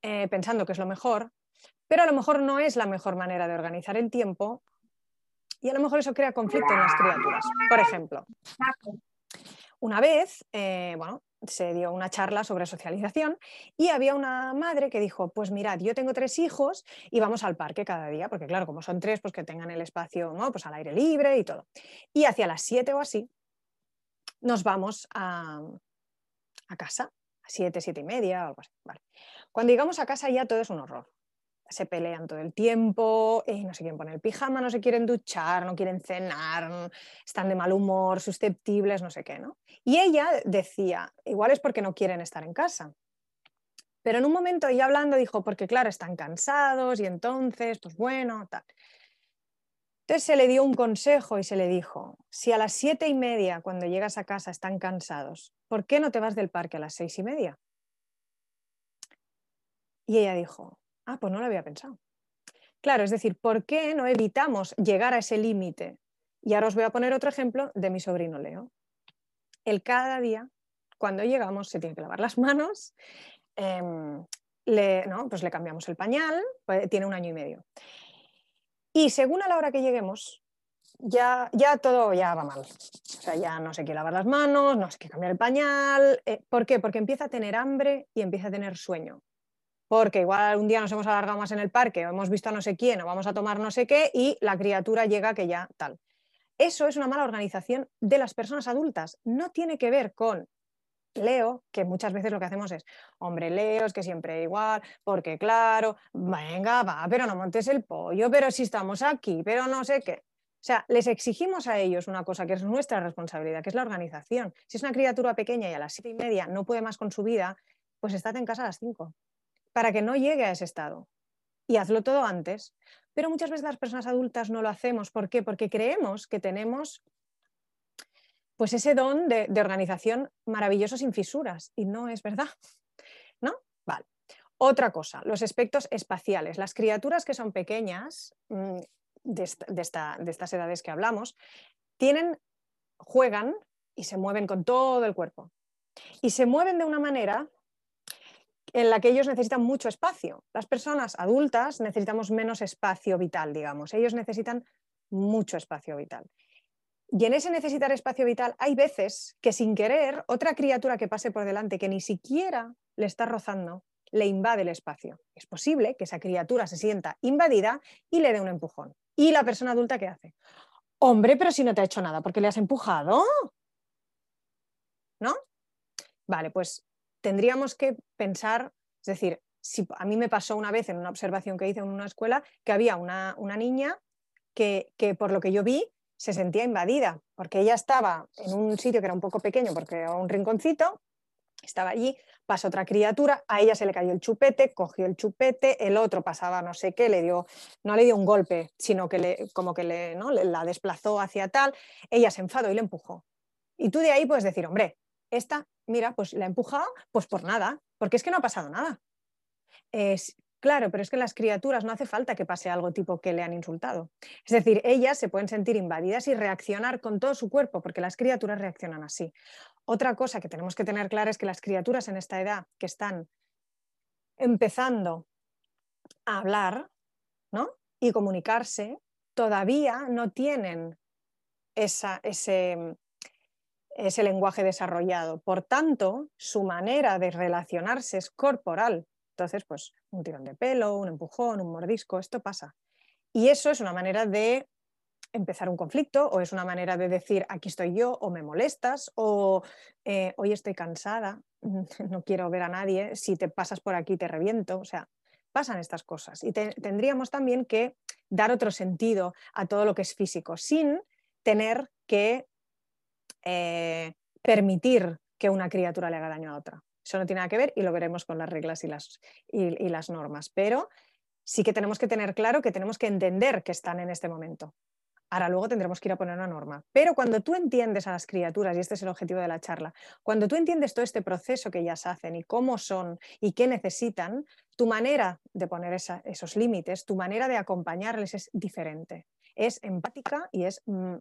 eh, pensando que es lo mejor, pero a lo mejor no es la mejor manera de organizar el tiempo y a lo mejor eso crea conflicto en las criaturas. Por ejemplo, una vez, eh, bueno, se dio una charla sobre socialización y había una madre que dijo, pues mirad, yo tengo tres hijos y vamos al parque cada día, porque claro, como son tres, pues que tengan el espacio, ¿no? Pues al aire libre y todo. Y hacia las siete o así nos vamos a, casa, a siete, siete y media, algo así. Cuando llegamos a casa ya todo es un horror se pelean todo el tiempo, eh, no se quieren poner el pijama, no se quieren duchar, no quieren cenar, están de mal humor, susceptibles, no sé qué, ¿no? Y ella decía, igual es porque no quieren estar en casa. Pero en un momento ella hablando dijo, porque claro, están cansados y entonces, pues bueno, tal. Entonces se le dio un consejo y se le dijo, si a las siete y media cuando llegas a casa están cansados, ¿por qué no te vas del parque a las seis y media? Y ella dijo, Ah, pues no lo había pensado. Claro, es decir, ¿por qué no evitamos llegar a ese límite? Y ahora os voy a poner otro ejemplo de mi sobrino Leo. Él cada día, cuando llegamos, se tiene que lavar las manos, em, le, ¿no? pues le cambiamos el pañal, pues tiene un año y medio. Y según a la hora que lleguemos, ya, ya todo ya va mal. O sea, ya no se quiere lavar las manos, no se quiere cambiar el pañal. Eh, ¿Por qué? Porque empieza a tener hambre y empieza a tener sueño porque igual un día nos hemos alargado más en el parque o hemos visto a no sé quién o vamos a tomar no sé qué y la criatura llega que ya tal. Eso es una mala organización de las personas adultas. No tiene que ver con Leo, que muchas veces lo que hacemos es, hombre, Leo, es que siempre igual, porque claro, venga, va, pero no montes el pollo, pero si estamos aquí, pero no sé qué. O sea, les exigimos a ellos una cosa que es nuestra responsabilidad, que es la organización. Si es una criatura pequeña y a las siete y media no puede más con su vida, pues estate en casa a las cinco para que no llegue a ese estado. Y hazlo todo antes. Pero muchas veces las personas adultas no lo hacemos. ¿Por qué? Porque creemos que tenemos pues ese don de, organización maravilloso sin fisuras. Y no es verdad. ¿No? Vale. Otra cosa, los aspectos espaciales. Las criaturas que son pequeñas, mm, de, de estas edades que hablamos, tienen, juegan y se mueven con todo el cuerpo. Y se mueven de una manera en la que ellos necesitan mucho espacio. Las personas adultas necesitamos menos espacio vital, digamos. Ellos necesitan mucho espacio vital. Y en ese necesitar espacio vital hay veces que sin querer otra criatura que pase por delante que ni siquiera le está rozando le invade el espacio. Es posible que esa criatura se sienta invadida y le dé un empujón. ¿Y la persona adulta qué hace? Hombre, pero si no te ha hecho nada, ¿por qué le has empujado? ¿No? Vale, pues tendríamos que pensar, es decir, si a mí me pasó una vez en una observación que hice en una escuela que había una, niña que, por lo que yo vi se sentía invadida, porque ella estaba en un sitio que era un poco pequeño, porque era un rinconcito, estaba allí, pasó otra criatura, a ella se le cayó el chupete, cogió el chupete, el otro pasaba no sé qué, le dio, no le dio un golpe, sino que le, como que le, ¿no? la desplazó hacia tal, ella se enfadó y le empujó. Y tú de ahí puedes decir, hombre, esta, mira, pues la he empujado, pues por nada, porque es que no ha pasado nada. Claro, pero es que las criaturas no hace falta que pase algo tipo que le han insultado. Es decir, ellas se pueden sentir invadidas y reaccionar con todo su cuerpo, porque las criaturas reaccionan así. Otra cosa que tenemos que tener clara es que las criaturas en esta edad que están empezando a hablar ¿no? y comunicarse, todavía no tienen esa, ese, ese lenguaje desarrollado. Por tanto, su manera de relacionarse es corporal. Entonces, pues un tirón de pelo, un empujón, un mordisco, esto pasa. Y eso es una manera de empezar un conflicto o es una manera de decir aquí estoy yo o me molestas o eh, hoy estoy cansada, no quiero ver a nadie, si te pasas por aquí te reviento, o sea, pasan estas cosas y tendríamos también que dar otro sentido a todo lo que es físico sin tener que eh, permitir que una criatura le haga daño a otra. Eso no tiene nada que ver y lo veremos con las reglas y las, y, las normas. Pero sí que tenemos que tener claro que tenemos que entender que están en este momento. Ahora luego tendremos que ir a poner una norma. Pero cuando tú entiendes a las criaturas, y este es el objetivo de la charla, cuando tú entiendes todo este proceso que ellas hacen y cómo son y qué necesitan, tu manera de poner esos límites, tu manera de acompañarles es diferente. Es empática y es mm,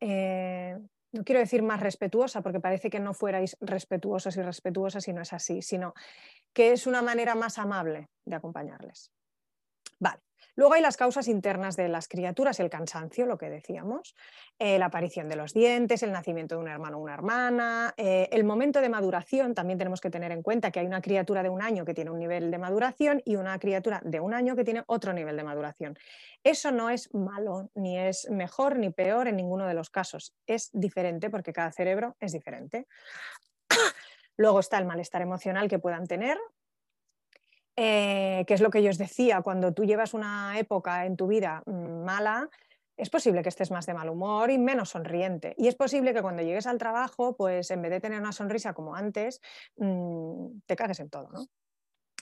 eh, no quiero decir más respetuosa, porque parece que no fuerais respetuosos y respetuosas y no es así, sino que es una manera más amable de acompañarles. Vale. Luego hay las causas internas de las criaturas, el cansancio, lo que decíamos, eh, la aparición de los dientes, el nacimiento de un hermano o una hermana, eh, el momento de maduración, también tenemos que tener en cuenta que hay una criatura de un año que tiene un nivel de maduración y una criatura de un año que tiene otro nivel de maduración. Eso no es malo, ni es mejor ni peor en ninguno de los casos, es diferente porque cada cerebro es diferente. Luego está el malestar emocional que puedan tener, eh, que es lo que yo os decía, cuando tú llevas una época en tu vida mm, mala, es posible que estés más de mal humor y menos sonriente. Y es posible que cuando llegues al trabajo, pues en vez de tener una sonrisa como antes, mm, te cagues en todo, ¿no?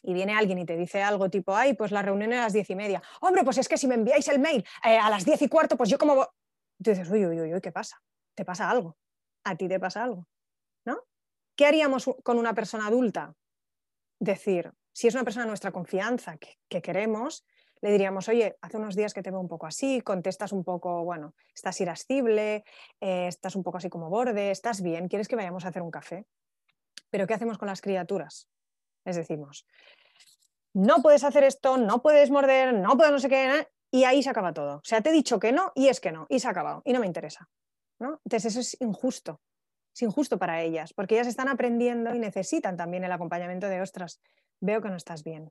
Y viene alguien y te dice algo tipo, ay, pues la reunión es a las diez y media. Hombre, pues es que si me enviáis el mail eh, a las diez y cuarto, pues yo como... Tú dices, uy, uy, uy, uy, ¿qué pasa? ¿Te pasa algo? ¿A ti te pasa algo? ¿No? ¿Qué haríamos con una persona adulta? Decir, si es una persona de nuestra confianza que, queremos, le diríamos, oye, hace unos días que te veo un poco así, contestas un poco, bueno, estás irascible, eh, estás un poco así como borde, estás bien, ¿quieres que vayamos a hacer un café? Pero ¿qué hacemos con las criaturas? Les decimos, no puedes hacer esto, no puedes morder, no puedes no sé qué, y ahí se acaba todo. O sea, te he dicho que no y es que no, y se ha acabado, y no me interesa. ¿no? Entonces eso es injusto, es injusto para ellas, porque ellas están aprendiendo y necesitan también el acompañamiento de, ostras, veo que no estás bien,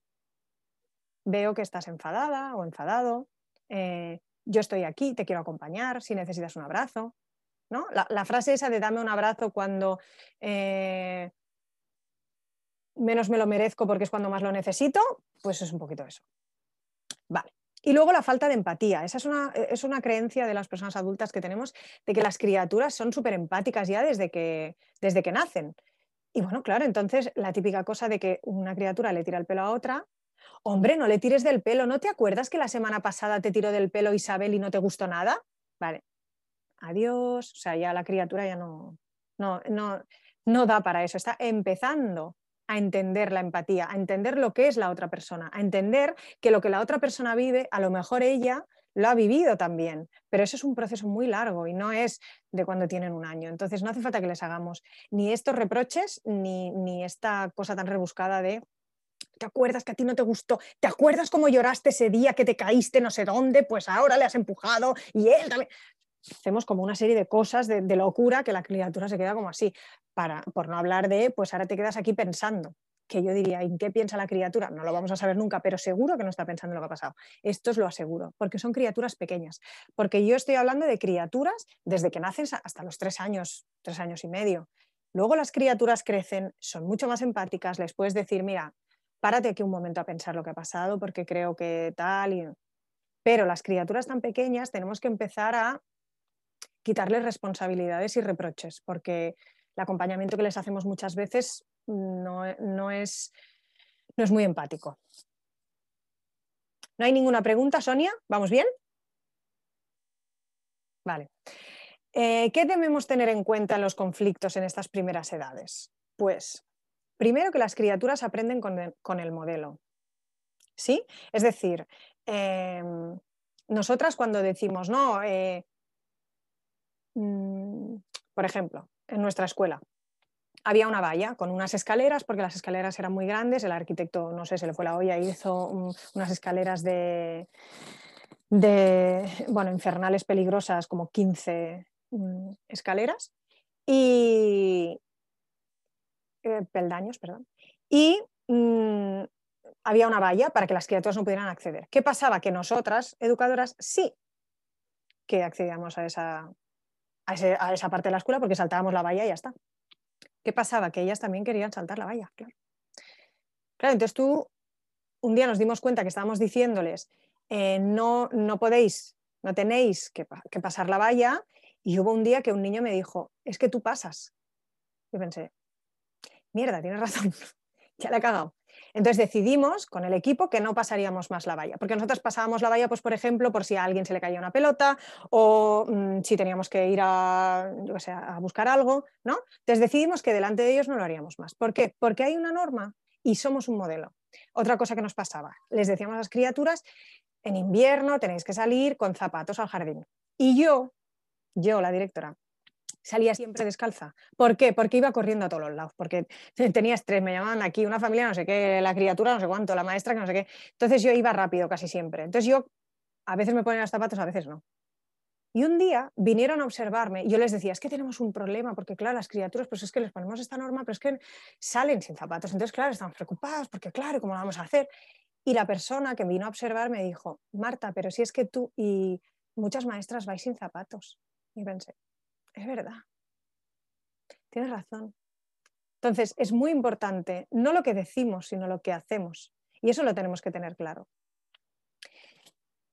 veo que estás enfadada o enfadado, eh, yo estoy aquí, te quiero acompañar, si necesitas un abrazo. ¿no? La, frase esa de dame un abrazo cuando eh, menos me lo merezco porque es cuando más lo necesito, pues es un poquito eso. Vale. Y luego la falta de empatía. Esa es una, es una creencia de las personas adultas que tenemos de que las criaturas son súper empáticas ya desde que, desde que nacen. Y bueno, claro, entonces la típica cosa de que una criatura le tira el pelo a otra, hombre, no le tires del pelo, ¿no te acuerdas que la semana pasada te tiró del pelo Isabel y no te gustó nada? Vale, adiós, o sea, ya la criatura ya no, no, no, no da para eso, está empezando a entender la empatía, a entender lo que es la otra persona, a entender que lo que la otra persona vive, a lo mejor ella lo ha vivido también, pero eso es un proceso muy largo y no es de cuando tienen un año. Entonces no hace falta que les hagamos ni estos reproches ni, ni esta cosa tan rebuscada de ¿Te acuerdas que a ti no te gustó? ¿Te acuerdas cómo lloraste ese día que te caíste no sé dónde? Pues ahora le has empujado y él también. Hacemos como una serie de cosas de, de locura que la criatura se queda como así, para, por no hablar de, pues ahora te quedas aquí pensando que yo diría, ¿en qué piensa la criatura? No lo vamos a saber nunca, pero seguro que no está pensando en lo que ha pasado. Esto os lo aseguro, porque son criaturas pequeñas. Porque yo estoy hablando de criaturas desde que nacen hasta los tres años, tres años y medio. Luego las criaturas crecen, son mucho más empáticas, les puedes decir, mira, párate aquí un momento a pensar lo que ha pasado, porque creo que tal. Y... Pero las criaturas tan pequeñas tenemos que empezar a quitarles responsabilidades y reproches, porque el acompañamiento que les hacemos muchas veces no, es, no es muy empático. ¿No hay ninguna pregunta, Sonia? ¿Vamos bien? Vale. Eh, ¿Qué debemos tener en cuenta en los conflictos en estas primeras edades? Pues, primero que las criaturas aprenden con el, modelo. ¿Sí? Es decir, em, nosotras cuando decimos, no, eh, mm, por ejemplo, en nuestra escuela, había una valla con unas escaleras, porque las escaleras eran muy grandes, el arquitecto, no sé, se le fue la olla hizo unas escaleras de, de, bueno, infernales peligrosas, como 15 mm, escaleras, y eh, peldaños, perdón, y mm, había una valla para que las criaturas no pudieran acceder. ¿Qué pasaba? Que nosotras, educadoras, sí que accedíamos a esa, a, esa parte de la escuela porque saltábamos la valla y ya está. ¿Qué pasaba? Que ellas también querían saltar la valla, claro. Claro, entonces tú, un día nos dimos cuenta que estábamos diciéndoles, eh, no, no podéis, no tenéis que, pasar la valla, y hubo un día que un niño me dijo, es que tú pasas. Y pensé, mierda, tienes razón, ya le he cagado. Entonces decidimos con el equipo que no pasaríamos más la valla, porque nosotros pasábamos la valla, pues por ejemplo, por si a alguien se le caía una pelota o mm, si teníamos que ir a, a buscar algo, ¿no? Entonces decidimos que delante de ellos no lo haríamos más. ¿Por qué? Porque hay una norma y somos un modelo. Otra cosa que nos pasaba, les decíamos a las criaturas, en invierno tenéis que salir con zapatos al jardín. Y yo, yo, la directora, salía siempre descalza. ¿Por qué? Porque iba corriendo a todos los lados, porque tenía estrés, me llamaban aquí una familia, no sé qué, la criatura, no sé cuánto, la maestra, que no sé qué. Entonces yo iba rápido casi siempre. Entonces yo a veces me ponen los zapatos, a veces no. Y un día vinieron a observarme y yo les decía, es que tenemos un problema, porque claro, las criaturas, pues es que les ponemos esta norma, pero es que salen sin zapatos. Entonces, claro, estamos preocupados, porque claro, ¿cómo lo vamos a hacer? Y la persona que vino a observar me dijo, Marta, pero si es que tú y muchas maestras vais sin zapatos. Y pensé, es verdad, tienes razón. Entonces, es muy importante no lo que decimos, sino lo que hacemos. Y eso lo tenemos que tener claro.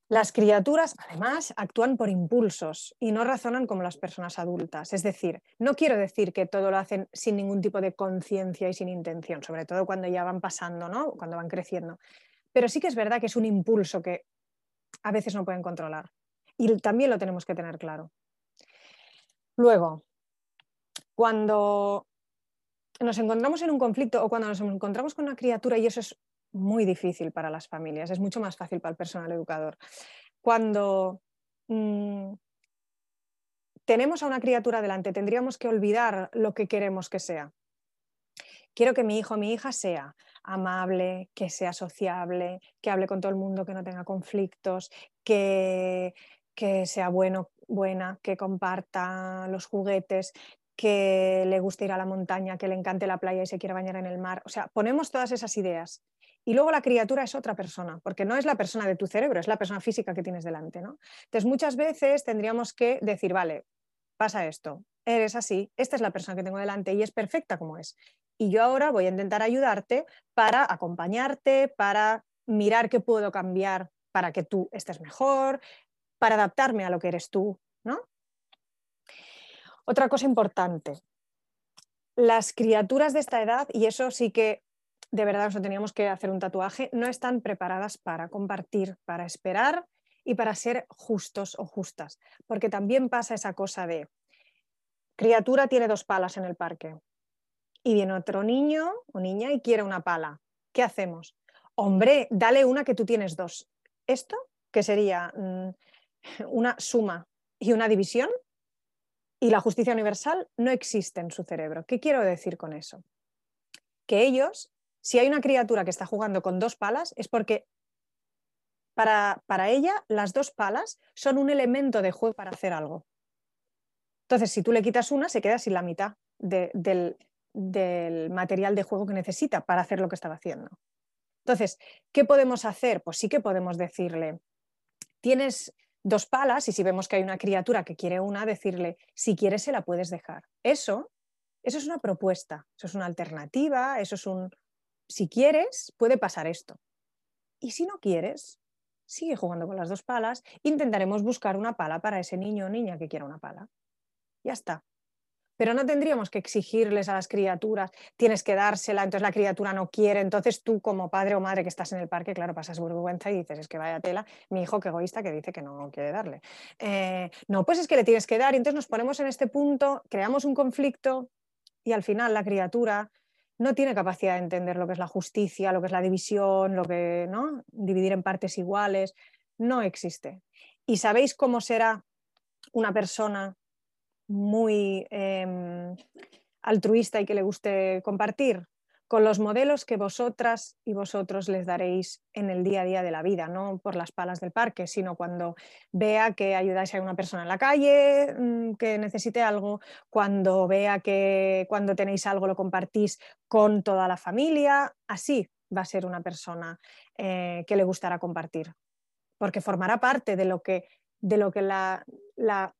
Las criaturas, además, actúan por impulsos y no razonan como las personas adultas. Es decir, no quiero decir que todo lo hacen sin ningún tipo de conciencia y sin intención, sobre todo cuando ya van pasando, ¿no? cuando van creciendo. Pero sí que es verdad que es un impulso que a veces no pueden controlar. Y también lo tenemos que tener claro. Luego, cuando nos encontramos en un conflicto o cuando nos encontramos con una criatura, y eso es muy difícil para las familias, es mucho más fácil para el personal educador, cuando mm, tenemos a una criatura delante, tendríamos que olvidar lo que queremos que sea. Quiero que mi hijo o mi hija sea amable, que sea sociable, que hable con todo el mundo, que no tenga conflictos, que, que sea bueno, buena, que comparta los juguetes, que le guste ir a la montaña, que le encante la playa y se quiera bañar en el mar. O sea, ponemos todas esas ideas. Y luego la criatura es otra persona, porque no es la persona de tu cerebro, es la persona física que tienes delante. ¿no? Entonces, muchas veces tendríamos que decir, vale, pasa esto, eres así, esta es la persona que tengo delante y es perfecta como es. Y yo ahora voy a intentar ayudarte para acompañarte, para mirar qué puedo cambiar para que tú estés mejor, para adaptarme a lo que eres tú, ¿no? Otra cosa importante, las criaturas de esta edad, y eso sí que de verdad nos teníamos que hacer un tatuaje, no están preparadas para compartir, para esperar y para ser justos o justas, porque también pasa esa cosa de criatura tiene dos palas en el parque y viene otro niño o niña y quiere una pala. ¿Qué hacemos? Hombre, dale una que tú tienes dos. ¿Esto? que sería mm, una suma y una división, y la justicia universal no existe en su cerebro. ¿Qué quiero decir con eso? Que ellos, si hay una criatura que está jugando con dos palas, es porque para, para ella las dos palas son un elemento de juego para hacer algo. Entonces, si tú le quitas una, se queda sin la mitad del, del material de juego que necesita para hacer lo que estaba haciendo. Entonces, ¿qué podemos hacer? Pues sí que podemos decirle, tienes dos palas y si vemos que hay una criatura que quiere una, decirle, si quieres se la puedes dejar. Eso, eso es una propuesta, eso es una alternativa, eso es un, si quieres, puede pasar esto. Y si no quieres, sigue jugando con las dos palas, intentaremos buscar una pala para ese niño o niña que quiera una pala. Ya está. Pero no tendríamos que exigirles a las criaturas, tienes que dársela, entonces la criatura no quiere, entonces tú como padre o madre que estás en el parque, claro, pasas vergüenza y dices, es que vaya tela, mi hijo que egoísta que dice que no quiere darle. Eh, no, pues es que le tienes que dar y entonces nos ponemos en este punto, creamos un conflicto y al final la criatura no tiene capacidad de entender lo que es la justicia, lo que es la división, lo que, ¿no? Dividir en partes iguales, no existe. ¿Y sabéis cómo será una persona muy em, altruista y que le guste compartir? con los modelos que vosotras y vosotros les daréis en el día a día de la vida, no por las palas del parque, sino cuando vea que ayudáis a una persona en la calle mm, que necesite algo, cuando vea que cuando tenéis algo lo compartís con toda la familia, así va a ser una persona eh, que le gustará compartir, porque formará parte de lo que, de lo que la, la,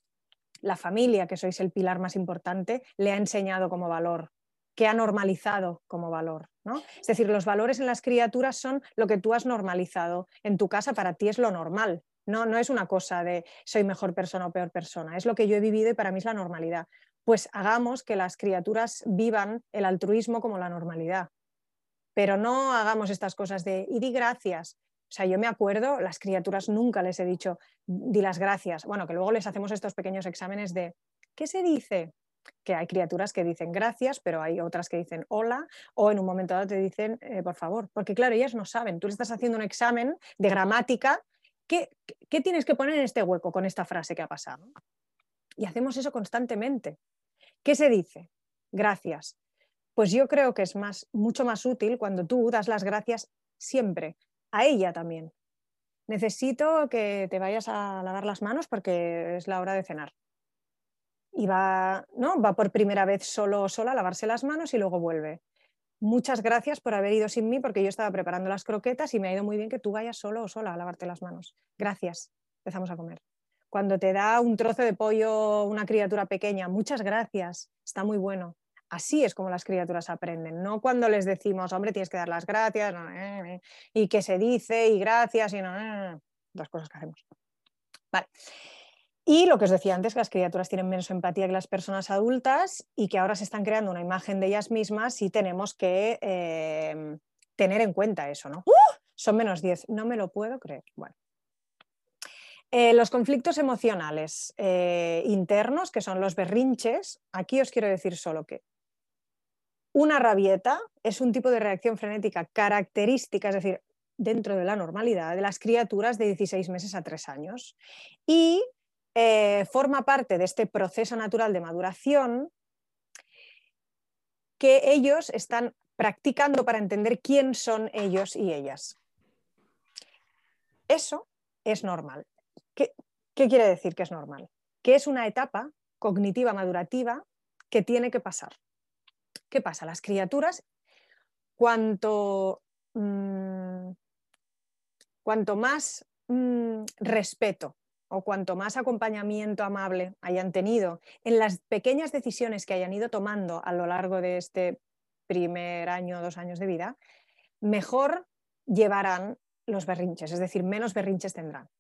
la familia, que sois el pilar más importante, le ha enseñado como valor que ha normalizado como valor. ¿no? Es decir, los valores en las criaturas son lo que tú has normalizado en tu casa, para ti es lo normal. No, no es una cosa de soy mejor persona o peor persona, es lo que yo he vivido y para mí es la normalidad. Pues hagamos que las criaturas vivan el altruismo como la normalidad, pero no hagamos estas cosas de y di gracias. O sea, yo me acuerdo, las criaturas nunca les he dicho di las gracias. Bueno, que luego les hacemos estos pequeños exámenes de ¿qué se dice? que hay criaturas que dicen gracias, pero hay otras que dicen hola, o en un momento dado te dicen eh, por favor, porque claro, ellas no saben, tú le estás haciendo un examen de gramática, ¿qué, ¿qué tienes que poner en este hueco con esta frase que ha pasado? Y hacemos eso constantemente. ¿Qué se dice? Gracias. Pues yo creo que es más, mucho más útil cuando tú das las gracias siempre, a ella también. Necesito que te vayas a lavar las manos porque es la hora de cenar y va, ¿no? va por primera vez solo sola a lavarse las manos y luego vuelve. Muchas gracias por haber ido sin mí porque yo estaba preparando las croquetas y me ha ido muy bien que tú vayas solo o sola a lavarte las manos. Gracias. Empezamos a comer. Cuando te da un trozo de pollo una criatura pequeña, muchas gracias. Está muy bueno. Así es como las criaturas aprenden, no cuando les decimos, hombre, tienes que dar las gracias, eh, eh, y que se dice, y gracias, y no, eh, las cosas que hacemos. Vale. Y lo que os decía antes, que las criaturas tienen menos empatía que las personas adultas y que ahora se están creando una imagen de ellas mismas y tenemos que em, tener en cuenta eso, ¿no? ¡Uh! Son menos 10, no me lo puedo creer. Bueno. Eh, los conflictos emocionales eh, internos, que son los berrinches, aquí os quiero decir solo que una rabieta es un tipo de reacción frenética característica, es decir, dentro de la normalidad de las criaturas de 16 meses a 3 años. Y eh, forma parte de este proceso natural de maduración que ellos están practicando para entender quién son ellos y ellas. Eso es normal. ¿Qué, quiere decir que es normal? Que es una etapa cognitiva madurativa que tiene que pasar. ¿Qué pasa? Las criaturas, cuanto, mm, cuanto más mm, respeto o cuanto más acompañamiento amable hayan tenido en las pequeñas decisiones que hayan ido tomando a lo largo de este primer año o dos años de vida, mejor llevarán los berrinches, es decir, menos berrinches tendrán.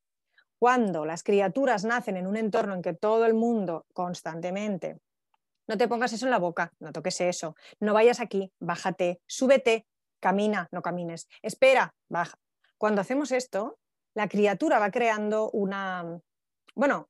Cuando las criaturas nacen en un entorno en que todo el mundo constantemente, no te pongas eso en la boca, no toques eso, no vayas aquí, bájate, súbete, camina, no camines, espera, baja. Cuando hacemos esto, la criatura va creando una... Bueno,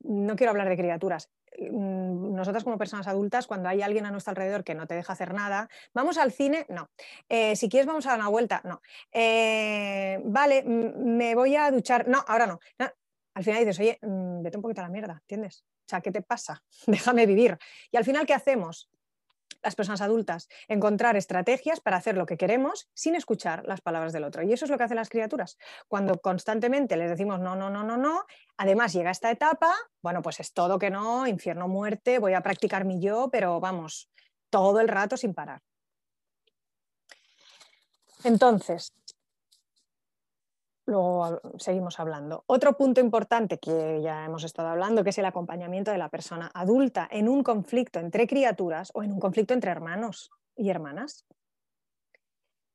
no quiero hablar de criaturas. Mm, nosotras como personas adultas, cuando hay alguien a nuestro alrededor que no te deja hacer nada, vamos al cine, no. Eh, si quieres vamos a dar una vuelta, no. Eh, vale, me voy a duchar, no, ahora no. Al final dices, oye, mm, vete un poquito a la mierda, ¿entiendes? O sea, ¿qué te pasa? Déjame vivir. Y al final, ¿qué hacemos? las personas adultas, encontrar estrategias para hacer lo que queremos sin escuchar las palabras del otro. Y eso es lo que hacen las criaturas. Cuando constantemente les decimos no, no, no, no, no, además llega esta etapa, bueno, pues es todo que no, infierno, muerte, voy a practicar mi yo, pero vamos, todo el rato sin parar. Entonces, Luego seguimos hablando. Otro punto importante que ya hemos estado hablando, que es el acompañamiento de la persona adulta en un conflicto entre criaturas o en un conflicto entre hermanos y hermanas.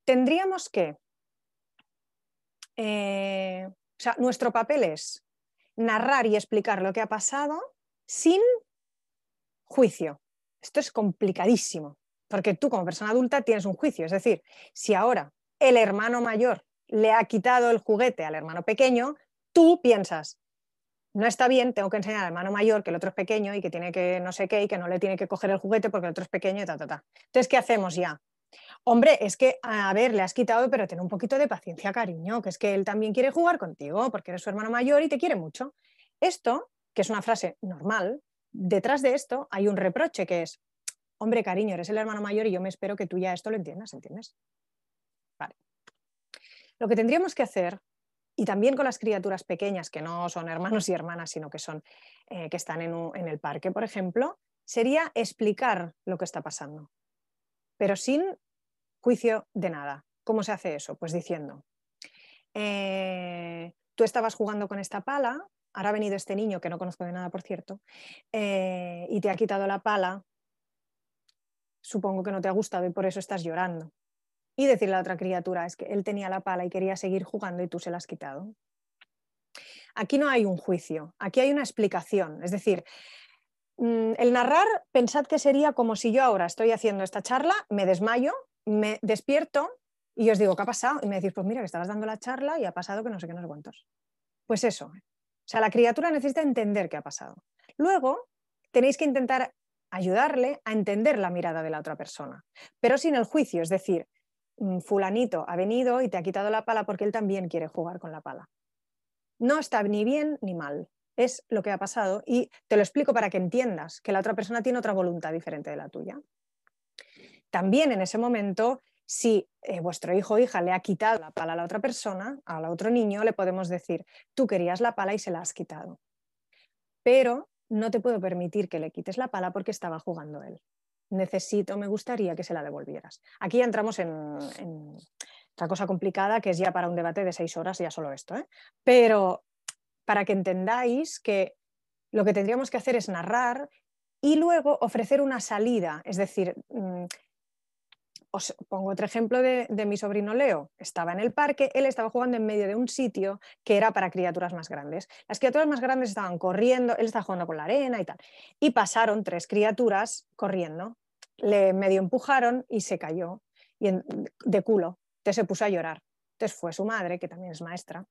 Tendríamos que, eh, o sea, nuestro papel es narrar y explicar lo que ha pasado sin juicio. Esto es complicadísimo, porque tú como persona adulta tienes un juicio. Es decir, si ahora el hermano mayor le ha quitado el juguete al hermano pequeño, tú piensas, no está bien, tengo que enseñar al hermano mayor que el otro es pequeño y que tiene que no sé qué y que no le tiene que coger el juguete porque el otro es pequeño y ta, ta, ta. Entonces, ¿qué hacemos ya? Hombre, es que, a ver, le has quitado, pero ten un poquito de paciencia, cariño, que es que él también quiere jugar contigo porque eres su hermano mayor y te quiere mucho. Esto, que es una frase normal, detrás de esto hay un reproche que es, hombre, cariño, eres el hermano mayor y yo me espero que tú ya esto lo entiendas, ¿entiendes? Lo que tendríamos que hacer, y también con las criaturas pequeñas, que no son hermanos y hermanas, sino que, son, eh, que están en, en el parque, por ejemplo, sería explicar lo que está pasando, pero sin juicio de nada. ¿Cómo se hace eso? Pues diciendo, eh, tú estabas jugando con esta pala, ahora ha venido este niño, que no conozco de nada, por cierto, eh, y te ha quitado la pala, supongo que no te ha gustado y por eso estás llorando. Y decirle a la otra criatura, es que él tenía la pala y quería seguir jugando y tú se la has quitado. Aquí no hay un juicio, aquí hay una explicación. Es decir, mm, el narrar, pensad que sería como si yo ahora estoy haciendo esta charla, me desmayo, me despierto y os digo, ¿qué ha pasado? Y me decís, pues mira, que estabas dando la charla y ha pasado que no sé qué, no sé. Pues eso. O sea, la criatura necesita entender qué ha pasado. Luego, tenéis que intentar ayudarle a entender la mirada de la otra persona, pero sin el juicio, es decir, fulanito ha venido y te ha quitado la pala porque él también quiere jugar con la pala. No está ni bien ni mal, es lo que ha pasado y te lo explico para que entiendas que la otra persona tiene otra voluntad diferente de la tuya. También en ese momento, si eh, vuestro hijo o hija le ha quitado la pala a la otra persona, al otro niño, le podemos decir, tú querías la pala y se la has quitado. Pero no te puedo permitir que le quites la pala porque estaba jugando él. Necesito, me gustaría que se la devolvieras. Aquí entramos en, otra cosa complicada que es ya para un debate de seis horas, ya solo esto. ¿eh? Pero para que entendáis que lo que tendríamos que hacer es narrar y luego ofrecer una salida, es decir, mm, os pongo otro ejemplo de, mi sobrino Leo. Estaba en el parque, él estaba jugando en medio de un sitio que era para criaturas más grandes. Las criaturas más grandes estaban corriendo, él estaba jugando con la arena y tal. Y pasaron tres criaturas corriendo, le medio empujaron y se cayó y de culo. Entonces se puso a llorar. Entonces fue su madre, que también es maestra,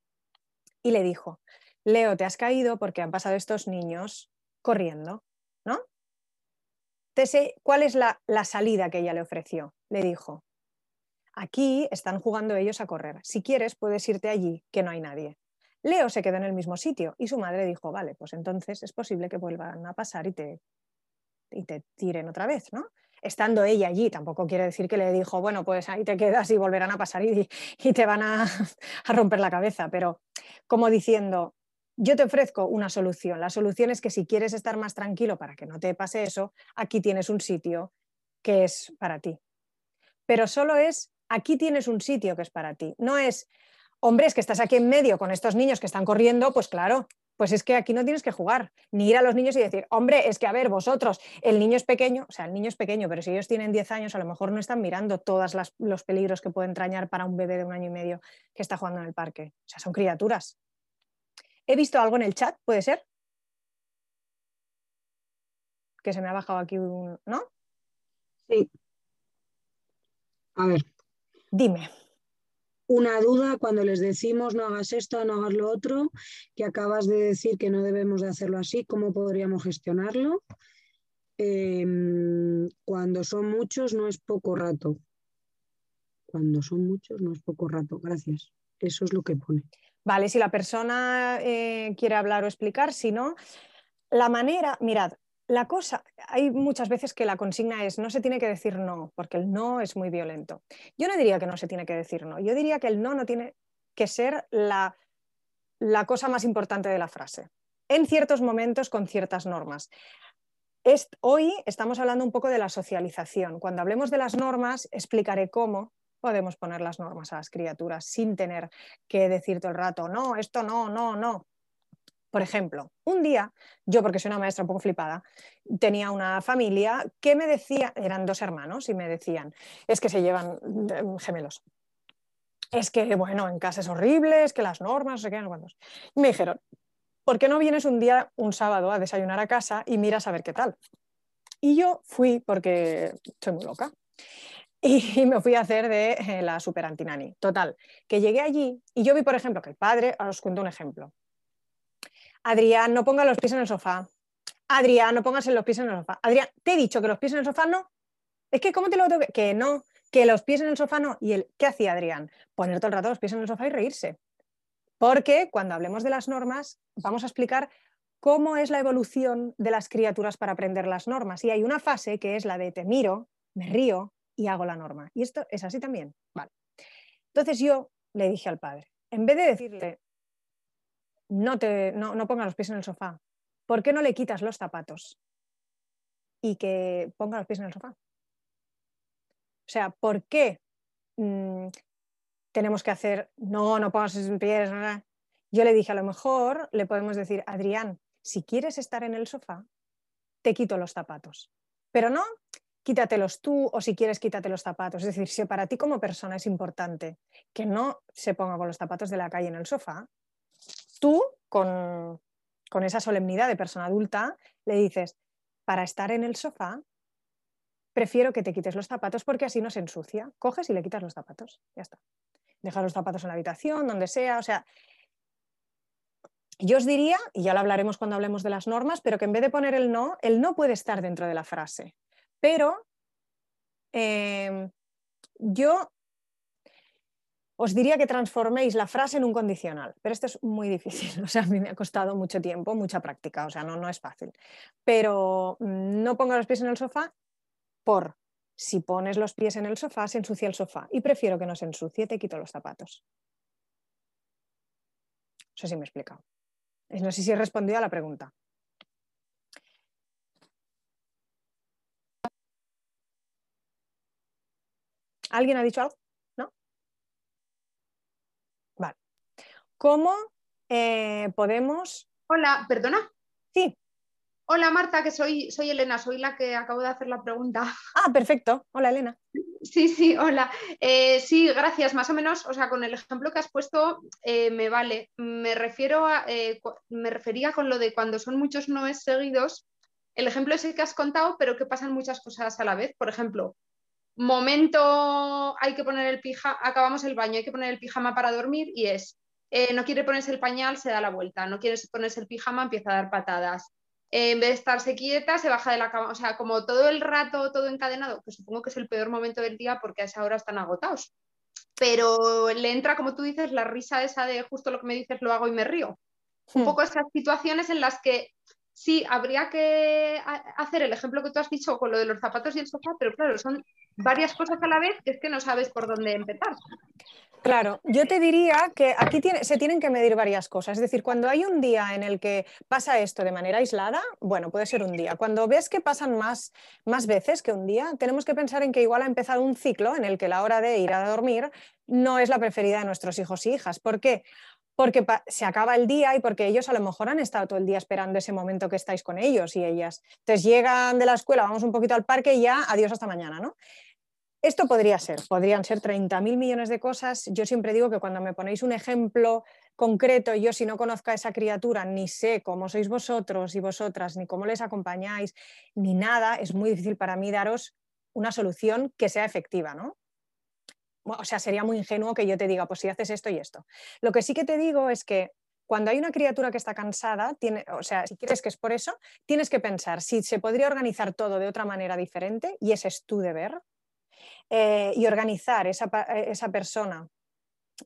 y le dijo, Leo, te has caído porque han pasado estos niños corriendo, ¿no? Entonces, ¿cuál es la, salida que ella le ofreció? Le dijo, aquí están jugando ellos a correr. Si quieres, puedes irte allí, que no hay nadie. Leo se quedó en el mismo sitio y su madre dijo, vale, pues entonces es posible que vuelvan a pasar y te, y te tiren otra vez, ¿no? Estando ella allí, tampoco quiere decir que le dijo, bueno, pues ahí te quedas y volverán a pasar y, y te van a, a romper la cabeza, pero como diciendo, yo te ofrezco una solución. La solución es que si quieres estar más tranquilo para que no te pase eso, aquí tienes un sitio que es para ti. Pero solo es, aquí tienes un sitio que es para ti. No es, hombre, es que estás aquí en medio con estos niños que están corriendo, pues claro, pues es que aquí no tienes que jugar, ni ir a los niños y decir, hombre, es que a ver, vosotros, el niño es pequeño, o sea, el niño es pequeño, pero si ellos tienen 10 años, a lo mejor no están mirando todos los peligros que pueden entrañar para un bebé de un año y medio que está jugando en el parque. O sea, son criaturas. He visto algo en el chat, ¿puede ser? Que se me ha bajado aquí un... ¿No? Sí. A ver. Dime. Una duda cuando les decimos no hagas esto, no hagas lo otro, que acabas de decir que no debemos de hacerlo así, ¿cómo podríamos gestionarlo? Em, cuando son muchos no es poco rato. Cuando son muchos no es poco rato. Gracias. Eso es lo que pone. Vale, si la persona eh, quiere hablar o explicar, si no, la manera, mirad, la cosa, hay muchas veces que la consigna es no se tiene que decir no, porque el no es muy violento. Yo no diría que no se tiene que decir no, yo diría que el no no tiene que ser la, la cosa más importante de la frase, en ciertos momentos con ciertas normas. hoy estamos hablando un poco de la socialización. Cuando hablemos de las normas, explicaré cómo, podemos poner las normas a las criaturas sin tener que decir todo el rato, no, esto no, no, no. Por ejemplo, un día, yo porque soy una maestra un poco flipada, tenía una familia que me decía, eran dos hermanos y me decían, es que se llevan gemelos. Es que, bueno, en casa es horrible, es que las normas, no sé qué, no cuántos. Y me dijeron, ¿por qué no vienes un día, un sábado, a desayunar a casa y miras a ver qué tal? Y yo fui porque soy muy loca y me fui a hacer de eh, la super antinani. Total, que llegué allí y yo vi, por ejemplo, que el padre, os cuento un ejemplo. Adrián, no ponga los pies en el sofá. Adrián, no pongas los pies en el sofá. Adrián, te he dicho que los pies en el sofá no. Es que, ¿cómo te lo tengo que.? Que no, que los pies en el sofá no. ¿Y el qué hacía Adrián? Poner todo el rato los pies en el sofá y reírse. Porque cuando hablemos de las normas, vamos a explicar cómo es la evolución de las criaturas para aprender las normas. Y hay una fase que es la de te miro, me río y hago la norma. Y esto es así también. Vale. Entonces yo le dije al padre, en vez de decirle, no, te, no, no ponga los pies en el sofá, ¿por qué no le quitas los zapatos y que ponga los pies en el sofá? O sea, ¿por qué mm, tenemos que hacer, no, no pongas los pies? Yo le dije, a lo mejor le podemos decir, Adrián, si quieres estar en el sofá, te quito los zapatos. Pero no, quítatelos tú o si quieres, quítate los zapatos. Es decir, si para ti como persona es importante que no se ponga con los zapatos de la calle en el sofá, tú con, con esa solemnidad de persona adulta le dices, para estar en el sofá, prefiero que te quites los zapatos porque así no se ensucia. Coges y le quitas los zapatos. Ya está. Deja los zapatos en la habitación, donde sea. O sea, yo os diría, y ya lo hablaremos cuando hablemos de las normas, pero que en vez de poner el no, el no puede estar dentro de la frase. Pero em, yo os diría que transforméis la frase en un condicional, pero esto es muy difícil, o sea, a mí me ha costado mucho tiempo, mucha práctica, o sea, no, no es fácil. Pero mm, no ponga los pies en el sofá por si pones los pies en el sofá, se ensucia el sofá y prefiero que no se ensucie, te quito los zapatos. No sé si me he explicado. No sé si he respondido a la pregunta. ¿Alguien ha dicho algo? ¿No? Vale. ¿Cómo eh, podemos... Hola, perdona. Sí. Hola Marta, que soy, soy Elena, soy la que acabo de hacer la pregunta. Ah, perfecto. Hola Elena. Sí, sí, hola. Eh, sí, gracias. Más o menos, o sea, con el ejemplo que has puesto eh, me vale. Me refiero a, me refería con lo de cuando son muchos noes seguidos. El ejemplo es el que has contado, pero que pasan muchas cosas a la vez. Por ejemplo, momento hay que poner el pijama, acabamos el baño, hay que poner el pijama para dormir y es, eh, no quiere ponerse el pañal, se da la vuelta, no quiere ponerse el pijama, empieza a dar patadas. en vez de estarse quieta, se baja de la cama, o sea, como todo el rato, todo encadenado, que supongo que es el peor momento del día porque a esa hora están agotados. Pero le entra, como tú dices, la risa esa de justo lo que me dices, lo hago y me río. Un hmm. poco esas situaciones en las que sí, habría que hacer el ejemplo que tú has dicho con lo de los zapatos y el sofá, pero claro, son varias cosas a la vez es que no sabes por dónde empezar. Claro, yo te diría que aquí se tienen que medir varias cosas. Es decir, cuando hay un día en el que pasa esto de manera aislada, bueno, puede ser un día. Cuando ves que pasan más, más veces que un día, tenemos que pensar en que igual ha empezado un ciclo en el que la hora de ir a dormir no es la preferida de nuestros hijos y hijas. ¿Por qué? Porque se acaba el día y porque ellos a lo mejor han estado todo el día esperando ese momento que estáis con ellos y ellas. Entonces llegan de la escuela, vamos un poquito al parque y ya, adiós hasta mañana, ¿no? Esto podría ser, podrían ser 30.000 millones de cosas. Yo siempre digo que cuando me ponéis un ejemplo concreto, yo si no conozco a esa criatura, ni sé cómo sois vosotros y vosotras, ni cómo les acompañáis, ni nada, es muy difícil para mí daros una solución que sea efectiva, ¿no? O sea, sería muy ingenuo que yo te diga, pues si haces esto y esto. Lo que sí que te digo es que cuando hay una criatura que está cansada, tiene, o sea, si quieres que es por eso, tienes que pensar si se podría organizar todo de otra manera diferente, y ese es tu deber, eh, y organizar esa, esa persona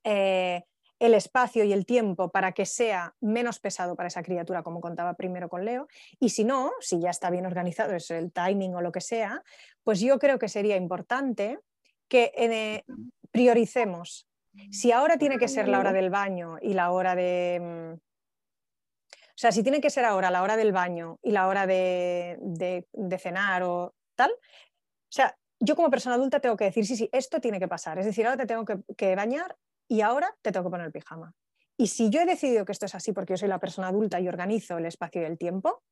eh, el espacio y el tiempo para que sea menos pesado para esa criatura, como contaba primero con Leo. Y si no, si ya está bien organizado, es el timing o lo que sea, pues yo creo que sería importante que eh, prioricemos. Si ahora tiene que ser la hora del baño y la hora de... Mm, o sea, si tiene que ser ahora la hora del baño y la hora de, cenar o tal, o sea, yo como persona adulta tengo que decir, sí, sí, esto tiene que pasar. Es decir, ahora te tengo que, que, bañar y ahora te tengo que poner el pijama. Y si yo he decidido que esto es así porque yo soy la persona adulta y organizo el espacio y el tiempo,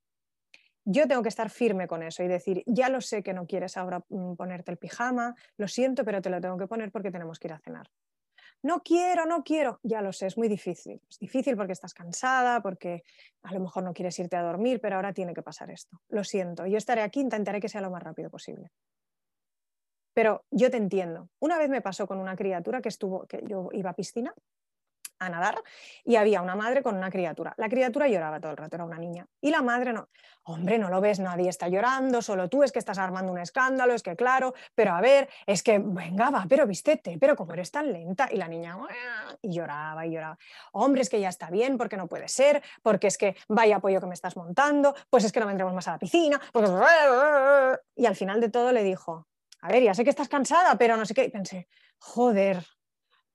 yo tengo que estar firme con eso y decir, ya lo sé que no quieres ahora mm, ponerte el pijama, lo siento, pero te lo tengo que poner porque tenemos que ir a cenar. No quiero, no quiero, ya lo sé, es muy difícil. Es difícil porque estás cansada, porque a lo mejor no quieres irte a dormir, pero ahora tiene que pasar esto. Lo siento, yo estaré aquí, intentaré que sea lo más rápido posible. Pero yo te entiendo. Una vez me pasó con una criatura que estuvo, que yo iba a piscina a nadar y había una madre con una criatura. La criatura lloraba todo el rato, era una niña. Y la madre no. Hombre, no lo ves, nadie está llorando, solo tú, es que estás armando un escándalo, es que claro, pero a ver, es que venga, va, pero vístete, pero como eres tan lenta. Y la niña y lloraba y lloraba. Hombre, es que ya está bien, porque no puede ser, porque es que vaya apoyo que me estás montando, pues es que no vendremos más a la piscina. Y al final de todo le dijo, a ver, ya sé que estás cansada, pero no sé qué. Y pensé, joder,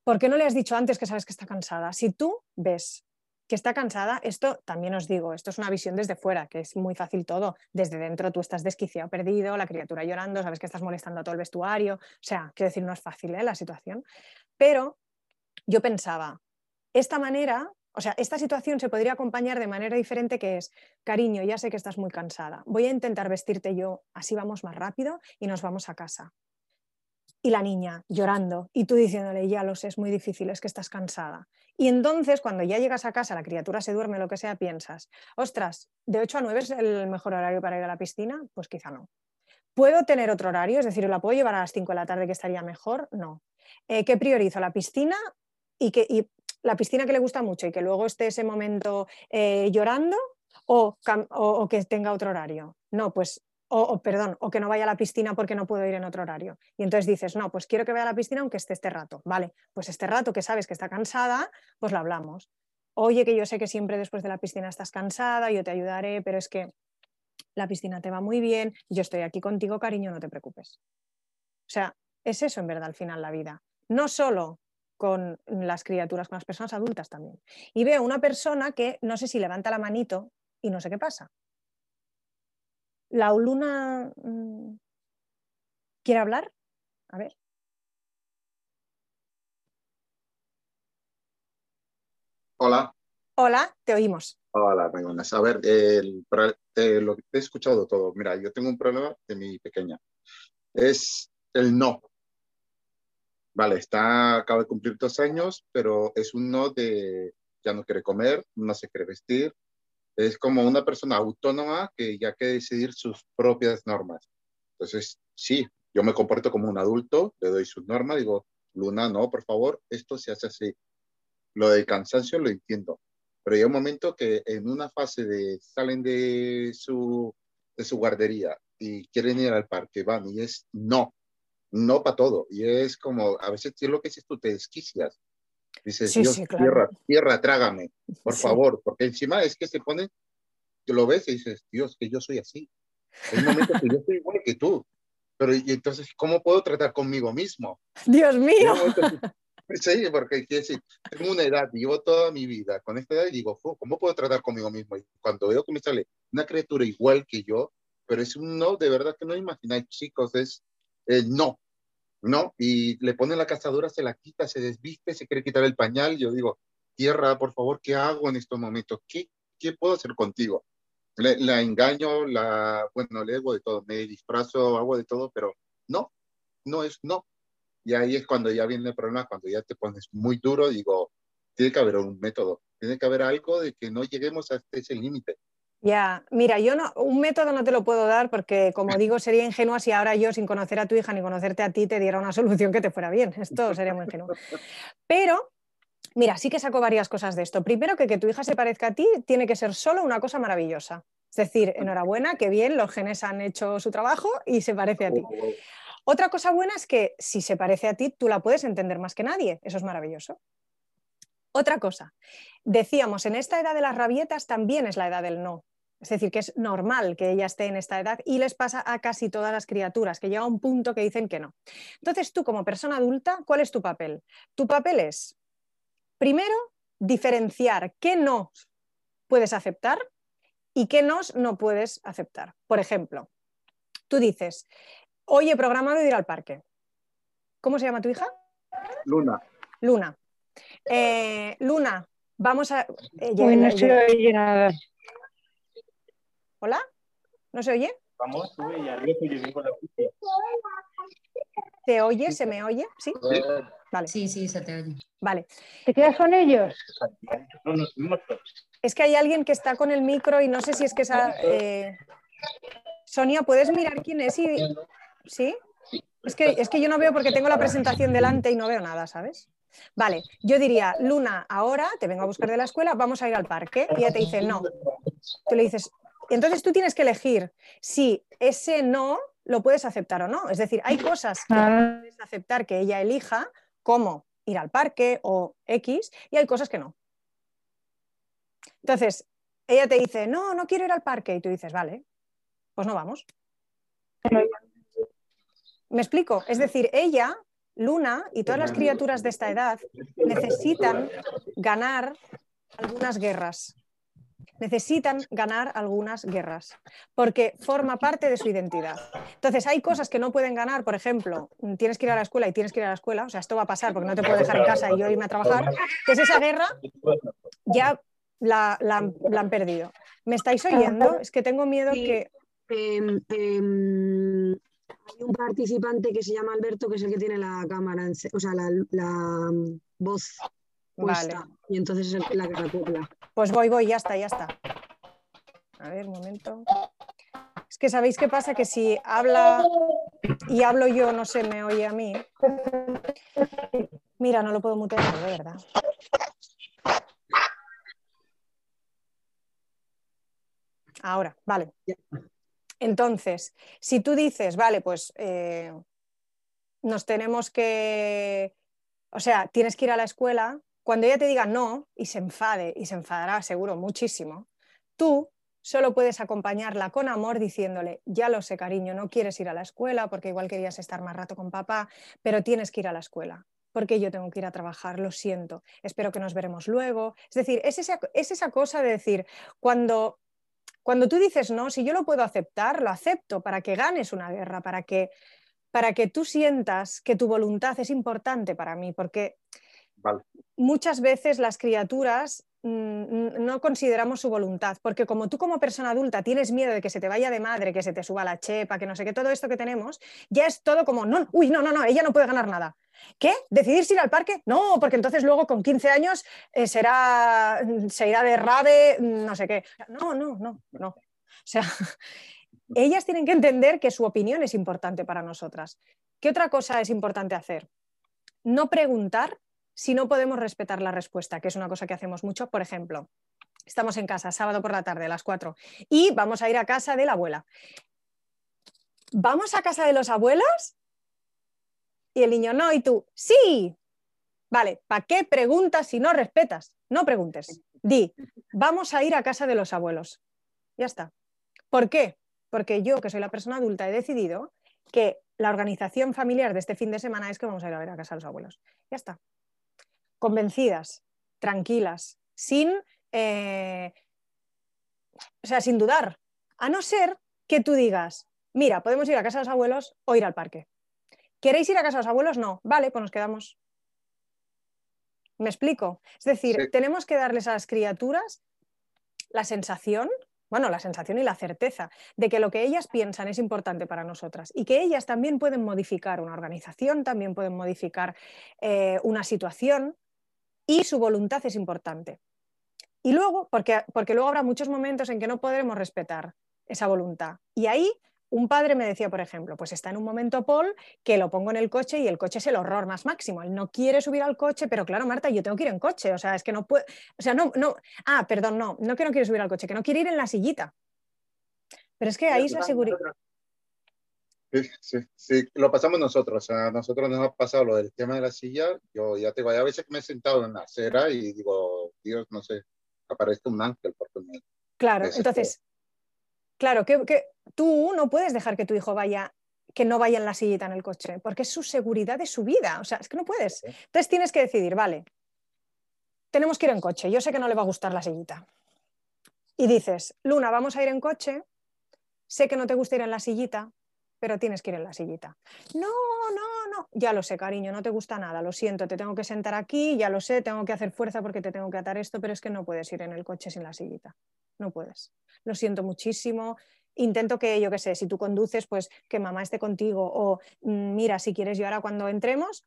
¿por qué no le has dicho antes que sabes que está cansada? Si tú ves que está cansada, esto también os digo, esto es una visión desde fuera, que es muy fácil todo. Desde dentro tú estás desquiciado, perdido, la criatura llorando, sabes que estás molestando a todo el vestuario. O sea, quiero decir, no es fácil ¿eh? la situación. Pero yo pensaba, esta manera, o sea, esta situación se podría acompañar de manera diferente que es, cariño, ya sé que estás muy cansada, voy a intentar vestirte yo, así vamos más rápido y nos vamos a casa y la niña llorando y tú diciéndole, ya lo sé, es muy difícil, es que estás cansada. Y entonces cuando ya llegas a casa, la criatura se duerme, lo que sea, piensas, ostras, ¿de 8 a 9 es el mejor horario para ir a la piscina? Pues quizá no. ¿Puedo tener otro horario? Es decir, ¿la puedo llevar a las 5 de la tarde que estaría mejor? No. Eh, ¿Qué priorizo? ¿La piscina? Y, que, y la piscina que le gusta mucho y que luego esté ese momento eh, llorando o, o, que tenga otro horario. No, pues o, perdón, o que no vaya a la piscina porque no puedo ir en otro horario. Y entonces dices, no, pues quiero que vaya a la piscina aunque esté este rato. Vale, pues este rato que sabes que está cansada, pues lo hablamos. Oye, que yo sé que siempre después de la piscina estás cansada, yo te ayudaré, pero es que la piscina te va muy bien, yo estoy aquí contigo, cariño, no te preocupes. O sea, es eso en verdad al final la vida. No solo con las criaturas, con las personas adultas también. Y veo una persona que no sé si levanta la manito y no sé qué pasa. La Luna mm, quiere hablar. A ver. Hola. Hola, te oímos. Hola, muy buenas. A ver, lo que he escuchado todo. Mira, yo tengo un problema de mi pequeña. Es el no. Vale, está, acaba de cumplir dos años, pero es un no de ya no quiere comer, no se quiere vestir, es como una persona autónoma que ya quiere decidir sus propias normas. Entonces, sí, yo me comporto como un adulto, le doy sus normas, digo, Luna, no, por favor, esto se hace así. Lo del cansancio lo entiendo, pero hay un momento que en una fase de salen de su, de su guardería y quieren ir al parque, van y es no, no para todo. Y es como, a veces es lo que dices tú, te desquicias. Dices, Dios, tierra, tierra, trágame, por favor, porque encima es que se pone, tú lo ves y dices, Dios, que yo soy así. Hay momentos que yo soy igual que tú, pero y entonces, ¿cómo puedo tratar conmigo mismo? Dios mío. Sí, porque decir, tengo una edad, llevo toda mi vida con esta edad y digo, ¿cómo puedo tratar conmigo mismo? Y cuando veo que me sale una criatura igual que yo, pero es un no, de verdad que no imagináis, chicos, es el no, ¿no? Y le pone la cazadora, se la quita, se desviste, se quiere quitar el pañal. Yo digo, tierra, por favor, ¿qué hago en estos momentos? ¿Qué, qué puedo hacer contigo? la engaño, la, bueno, le hago de todo, me disfrazo, hago de todo, pero no, no es no. Y ahí es cuando ya viene el problema, cuando ya te pones muy duro, digo, tiene que haber un método, tiene que haber algo de que no lleguemos a ese límite. Ya, mira, yo no, un método no te lo puedo dar porque, como digo, sería ingenua si ahora yo, sin conocer a tu hija ni conocerte a ti, te diera una solución que te fuera bien. Esto sería muy ingenuo. Pero, mira, sí que saco varias cosas de esto. Primero, que que tu hija se parezca a ti tiene que ser solo una cosa maravillosa. Es decir, enhorabuena, que bien, los genes han hecho su trabajo y se parece a ti. Otra cosa buena es que si se parece a ti, tú la puedes entender más que nadie. Eso es maravilloso. Otra cosa, decíamos, en esta edad de las rabietas también es la edad del no. Es decir, que es normal que ella esté en esta edad y les pasa a casi todas las criaturas, que llega a un punto que dicen que no. Entonces, tú como persona adulta, ¿cuál es tu papel? Tu papel es, primero, diferenciar qué no puedes aceptar y qué no no puedes aceptar. Por ejemplo, tú dices, oye, programado ir al parque. ¿Cómo se llama tu hija? Luna. Luna. Eh, Luna, vamos a... Eh, no se oye nada. ¿Hola? ¿No se oye? Vamos, sube y arriba yo vengo la ¿Se oye? ¿Se me oye? ¿Sí? Vale. Sí, sí, se te oye. Vale. ¿Te quedas con ellos? Es que hay alguien que está con el micro y no sé si es que esa... Eh... Sonia, ¿puedes mirar quién es? Y... ¿Sí? Es que, es que yo no veo porque tengo la presentación delante y no veo nada, ¿sabes? Vale, yo diría, Luna, ahora te vengo a buscar de la escuela, vamos a ir al parque. Y ella te dice, no. Tú le dices, entonces tú tienes que elegir si ese no lo puedes aceptar o no. Es decir, hay cosas que puedes aceptar que ella elija, como ir al parque o X, y hay cosas que no. Entonces, ella te dice, no, no quiero ir al parque, y tú dices, vale, pues no vamos. ¿Me explico? Es decir, ella, Luna y todas las criaturas de esta edad necesitan ganar algunas guerras. Necesitan ganar algunas guerras, porque forma parte de su identidad. Entonces, hay cosas que no pueden ganar, por ejemplo, tienes que ir a la escuela y tienes que ir a la escuela, o sea, esto va a pasar porque no te puedo dejar en casa y yo irme a trabajar, que es esa guerra, ya la, han perdido. ¿Me estáis oyendo? Es que tengo miedo que... Em, em, hay un participante que se llama Alberto, que es el que tiene la cámara, o sea, la, mm, voz puesta. Y entonces es la que acopla. Pues voy, voy, ya está, ya está. A ver, un momento. Es que sabéis qué pasa, que si habla y hablo yo, no se me oye a mí. Mira, no lo puedo mutear, de verdad. Ahora, vale. Entonces, si tú dices, vale, pues eh, nos tenemos que, o sea, tienes que ir a la escuela, cuando ella te diga no y se enfade, y se enfadará seguro muchísimo, tú solo puedes acompañarla con amor diciéndole, ya lo sé, cariño, no quieres ir a la escuela porque igual querías estar más rato con papá, pero tienes que ir a la escuela porque yo tengo que ir a trabajar, lo siento, espero que nos veremos luego. Es decir, es esa, es esa cosa de decir, cuando cuando tú dices no, si yo lo puedo aceptar, lo acepto para que ganes una guerra, para que, para que tú sientas que tu voluntad es importante para mí, porque muchas veces las criaturas mm, no consideramos su voluntad, porque como tú como persona adulta tienes miedo de que se te vaya de madre, que se te suba la chepa, que no sé qué, todo esto que tenemos, ya es todo como, no, uy, no, no, no, ella no puede ganar nada. ¿Qué? ¿Decidirse ir al parque? No, porque entonces luego con 15 años eh, será, se irá de rave, no sé qué. No, no, no, no. O sea, ellas tienen que entender que su opinión es importante para nosotras. ¿Qué otra cosa es importante hacer? No preguntar si no podemos respetar la respuesta, que es una cosa que hacemos mucho. Por ejemplo, estamos en casa, sábado por la tarde, a las 4, y vamos a ir a casa de la abuela. ¿Vamos a casa de los abuelos? Y el niño, no, y tú, sí. Vale, ¿para qué preguntas si no respetas? No preguntes. Di, vamos a ir a casa de los abuelos. Ya está. ¿Por qué? Porque yo, que soy la persona adulta, he decidido que la organización familiar de este fin de semana es que vamos a ir a ver a casa de los abuelos. Ya está. Convencidas, tranquilas, sin, eh, o sea, sin dudar. A no ser que tú digas, mira, podemos ir a casa de los abuelos o ir al parque. ¿Queréis ir a casa de los abuelos? No. Vale, pues nos quedamos. ¿Me explico? Es decir, tenemos que darles a las criaturas la sensación, bueno, la sensación y la certeza de que lo que ellas piensan es importante para nosotras y que ellas también pueden modificar una organización, también pueden modificar eh, una situación y su voluntad es importante. Y luego, porque, porque luego habrá muchos momentos en que no podremos respetar esa voluntad. Y ahí un padre me decía, por ejemplo, pues está en un momento Paul que lo pongo en el coche y el coche es el horror más máximo. Él no quiere subir al coche, pero claro, Marta, yo tengo que ir en coche. O sea, es que no puedo. O sea, no, no. Ah, perdón, no, no que no quiere subir al coche, que no quiere ir en la sillita. Pero es que ahí es la seguridad. Sí, sí, sí, lo pasamos nosotros. A nosotros nos ha pasado lo del tema de la silla. Yo ya tengo, a veces que me he sentado en la acera y digo, Dios, no sé, aparezca un ángel porque me. Claro, entonces, Claro, que, tú no puedes dejar que tu hijo vaya que no vaya en la sillita en el coche, porque es su seguridad de su vida. O sea, es que no puedes. Entonces tienes que decidir, vale, tenemos que ir en coche. Yo sé que no le va a gustar la sillita. Y dices, Luna, vamos a ir en coche. Sé que no te gusta ir en la sillita, pero tienes que ir en la sillita. No, no, no. Ya lo sé, cariño, no te gusta nada. Lo siento, te tengo que sentar aquí, ya lo sé, tengo que hacer fuerza porque te tengo que atar esto, pero es que no puedes ir en el coche sin la sillita. No puedes lo siento muchísimo. Intento que, yo qué sé, si tú conduces, pues que mamá esté contigo o mm, mira, si quieres yo ahora cuando entremos,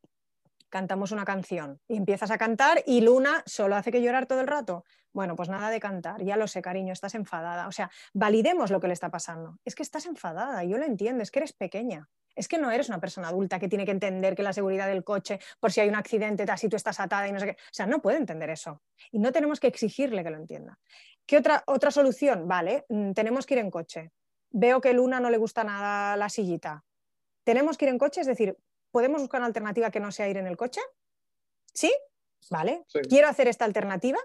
cantamos una canción y empiezas a cantar y Luna solo hace que llorar todo el rato. Bueno, pues nada de cantar, ya lo sé, cariño, estás enfadada. O sea, validemos lo que le está pasando. Es que estás enfadada, yo lo entiendo, es que eres pequeña. Es que no eres una persona adulta que tiene que entender que la seguridad del coche, por si hay un accidente, así tú estás atada y no sé qué. O sea, no puede entender eso. Y no tenemos que exigirle que lo entienda. ¿Qué otra, otra solución? Vale, mm, tenemos que ir en coche. Veo que Luna no le gusta nada la sillita. ¿Tenemos que ir en coche? Es decir, ¿podemos buscar una alternativa que no sea ir en el coche? ¿Sí? Vale. Quiero hacer esta alternativa.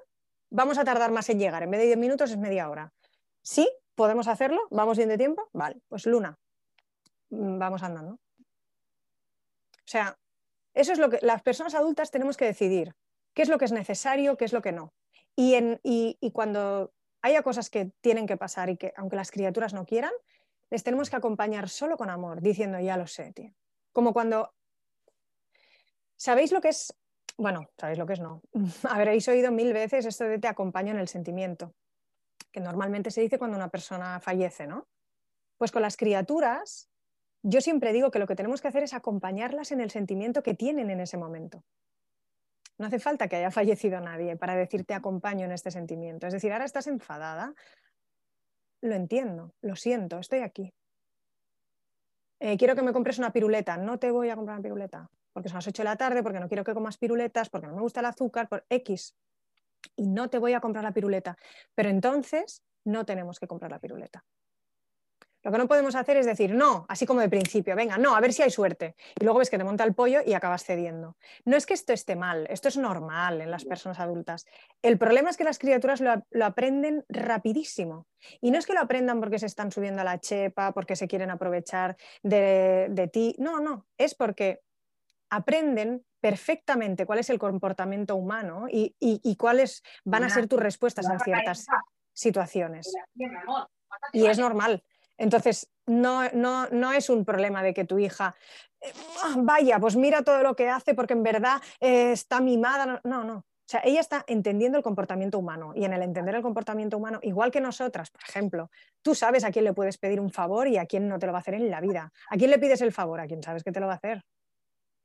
Vamos a tardar más en llegar. En vez de 10 minutos es media hora. ¿Sí? ¿Podemos hacerlo? ¿Vamos bien de tiempo? Vale. Pues Luna, Mm, vamos andando. O sea, eso es lo que las personas adultas tenemos que decidir, qué es lo que es necesario, qué es lo que no. Y, en, y, cuando haya cosas que tienen que pasar y que, aunque las criaturas no quieran, les tenemos que acompañar solo con amor, diciendo, ya lo sé, tío. Como cuando... ¿Sabéis lo que es? Bueno, sabéis lo que es no. Habréis oído mil veces esto de te acompaño en el sentimiento, que normalmente se dice cuando una persona fallece, ¿no? Pues con las criaturas yo siempre digo que lo que tenemos que hacer es acompañarlas en el sentimiento que tienen en ese momento. No hace falta que haya fallecido nadie para decirte acompaño en este sentimiento. Es decir, ahora estás enfadada, lo entiendo, lo siento, estoy aquí. Eh, quiero que me compres una piruleta, no te voy a comprar una piruleta, porque son las 8 de la tarde, porque no quiero que comas piruletas, porque no me gusta el azúcar, por X. Y no te voy a comprar la piruleta. Pero entonces no tenemos que comprar la piruleta. Lo que no podemos hacer es decir, no, así como de principio, venga, no, a ver si hay suerte. Y luego ves que te monta el pollo y acabas cediendo. No es que esto esté mal, esto es normal en las personas adultas. El problema es que las criaturas lo, aprenden rapidísimo. Y no es que lo aprendan porque se están subiendo a la chepa, porque se quieren aprovechar de, ti. No, no, es porque aprenden perfectamente cuál es el comportamiento humano y, y cuáles van a ser tus respuestas en ciertas situaciones. Y es normal. Entonces, no, no, no, es un problema de que tu hija, eh, ah, vaya, pues mira todo lo que hace porque en verdad eh, está mimada. No, no. O sea, ella está entendiendo el comportamiento humano y en el entender el comportamiento humano, igual que nosotras, por ejemplo, tú sabes a quién le puedes pedir un favor y a quién no te lo va a hacer en la vida. ¿A quién le pides el favor? A quién sabes que te lo va a hacer.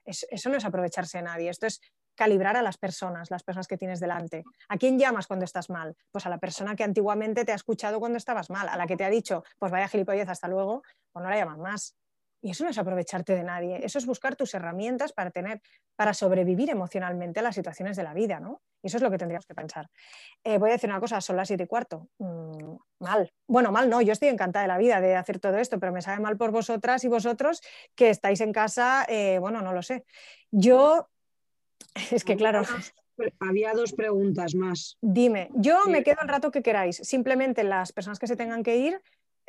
Eso no es aprovecharse de nadie, esto es calibrar a las personas, las personas que tienes delante. ¿A quién llamas cuando estás mal? Pues a la persona que antiguamente te ha escuchado cuando estabas mal, a la que te ha dicho, pues vaya gilipollez, hasta luego, pues no la llamas más. Y eso no es aprovecharte de nadie, eso es buscar tus herramientas para tener, para sobrevivir emocionalmente a las situaciones de la vida, ¿no? Y eso es lo que tendríamos que pensar. Eh, voy a decir una cosa, son las siete y cuarto. Mm, mal. Bueno, mal no, yo estoy encantada de la vida de hacer todo esto, pero me sabe mal por vosotras y vosotros que estáis en casa, eh, bueno, no lo sé. Yo Es que claro. Había dos preguntas más. Dime, yo me quedo el rato que queráis. Simplemente las personas que se tengan que ir,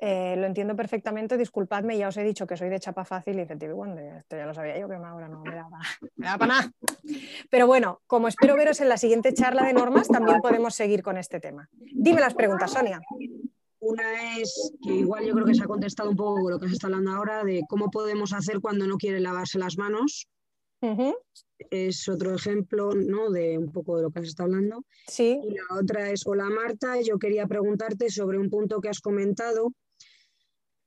eh, lo entiendo perfectamente, disculpadme, ya os he dicho que soy de chapa fácil y de Wonder, esto ya lo sabía yo, que ahora no me da, me para nada. Pero bueno, como espero veros en la siguiente charla de normas, también podemos seguir con este tema. Dime las preguntas, Sonia. Una es que igual yo creo que se ha contestado un poco lo que se está hablando ahora de cómo podemos hacer cuando no quiere lavarse las manos es otro ejemplo ¿no? de un poco de lo que has estado hablando. Sí. Y la otra es, hola Marta, yo quería preguntarte sobre un punto que has comentado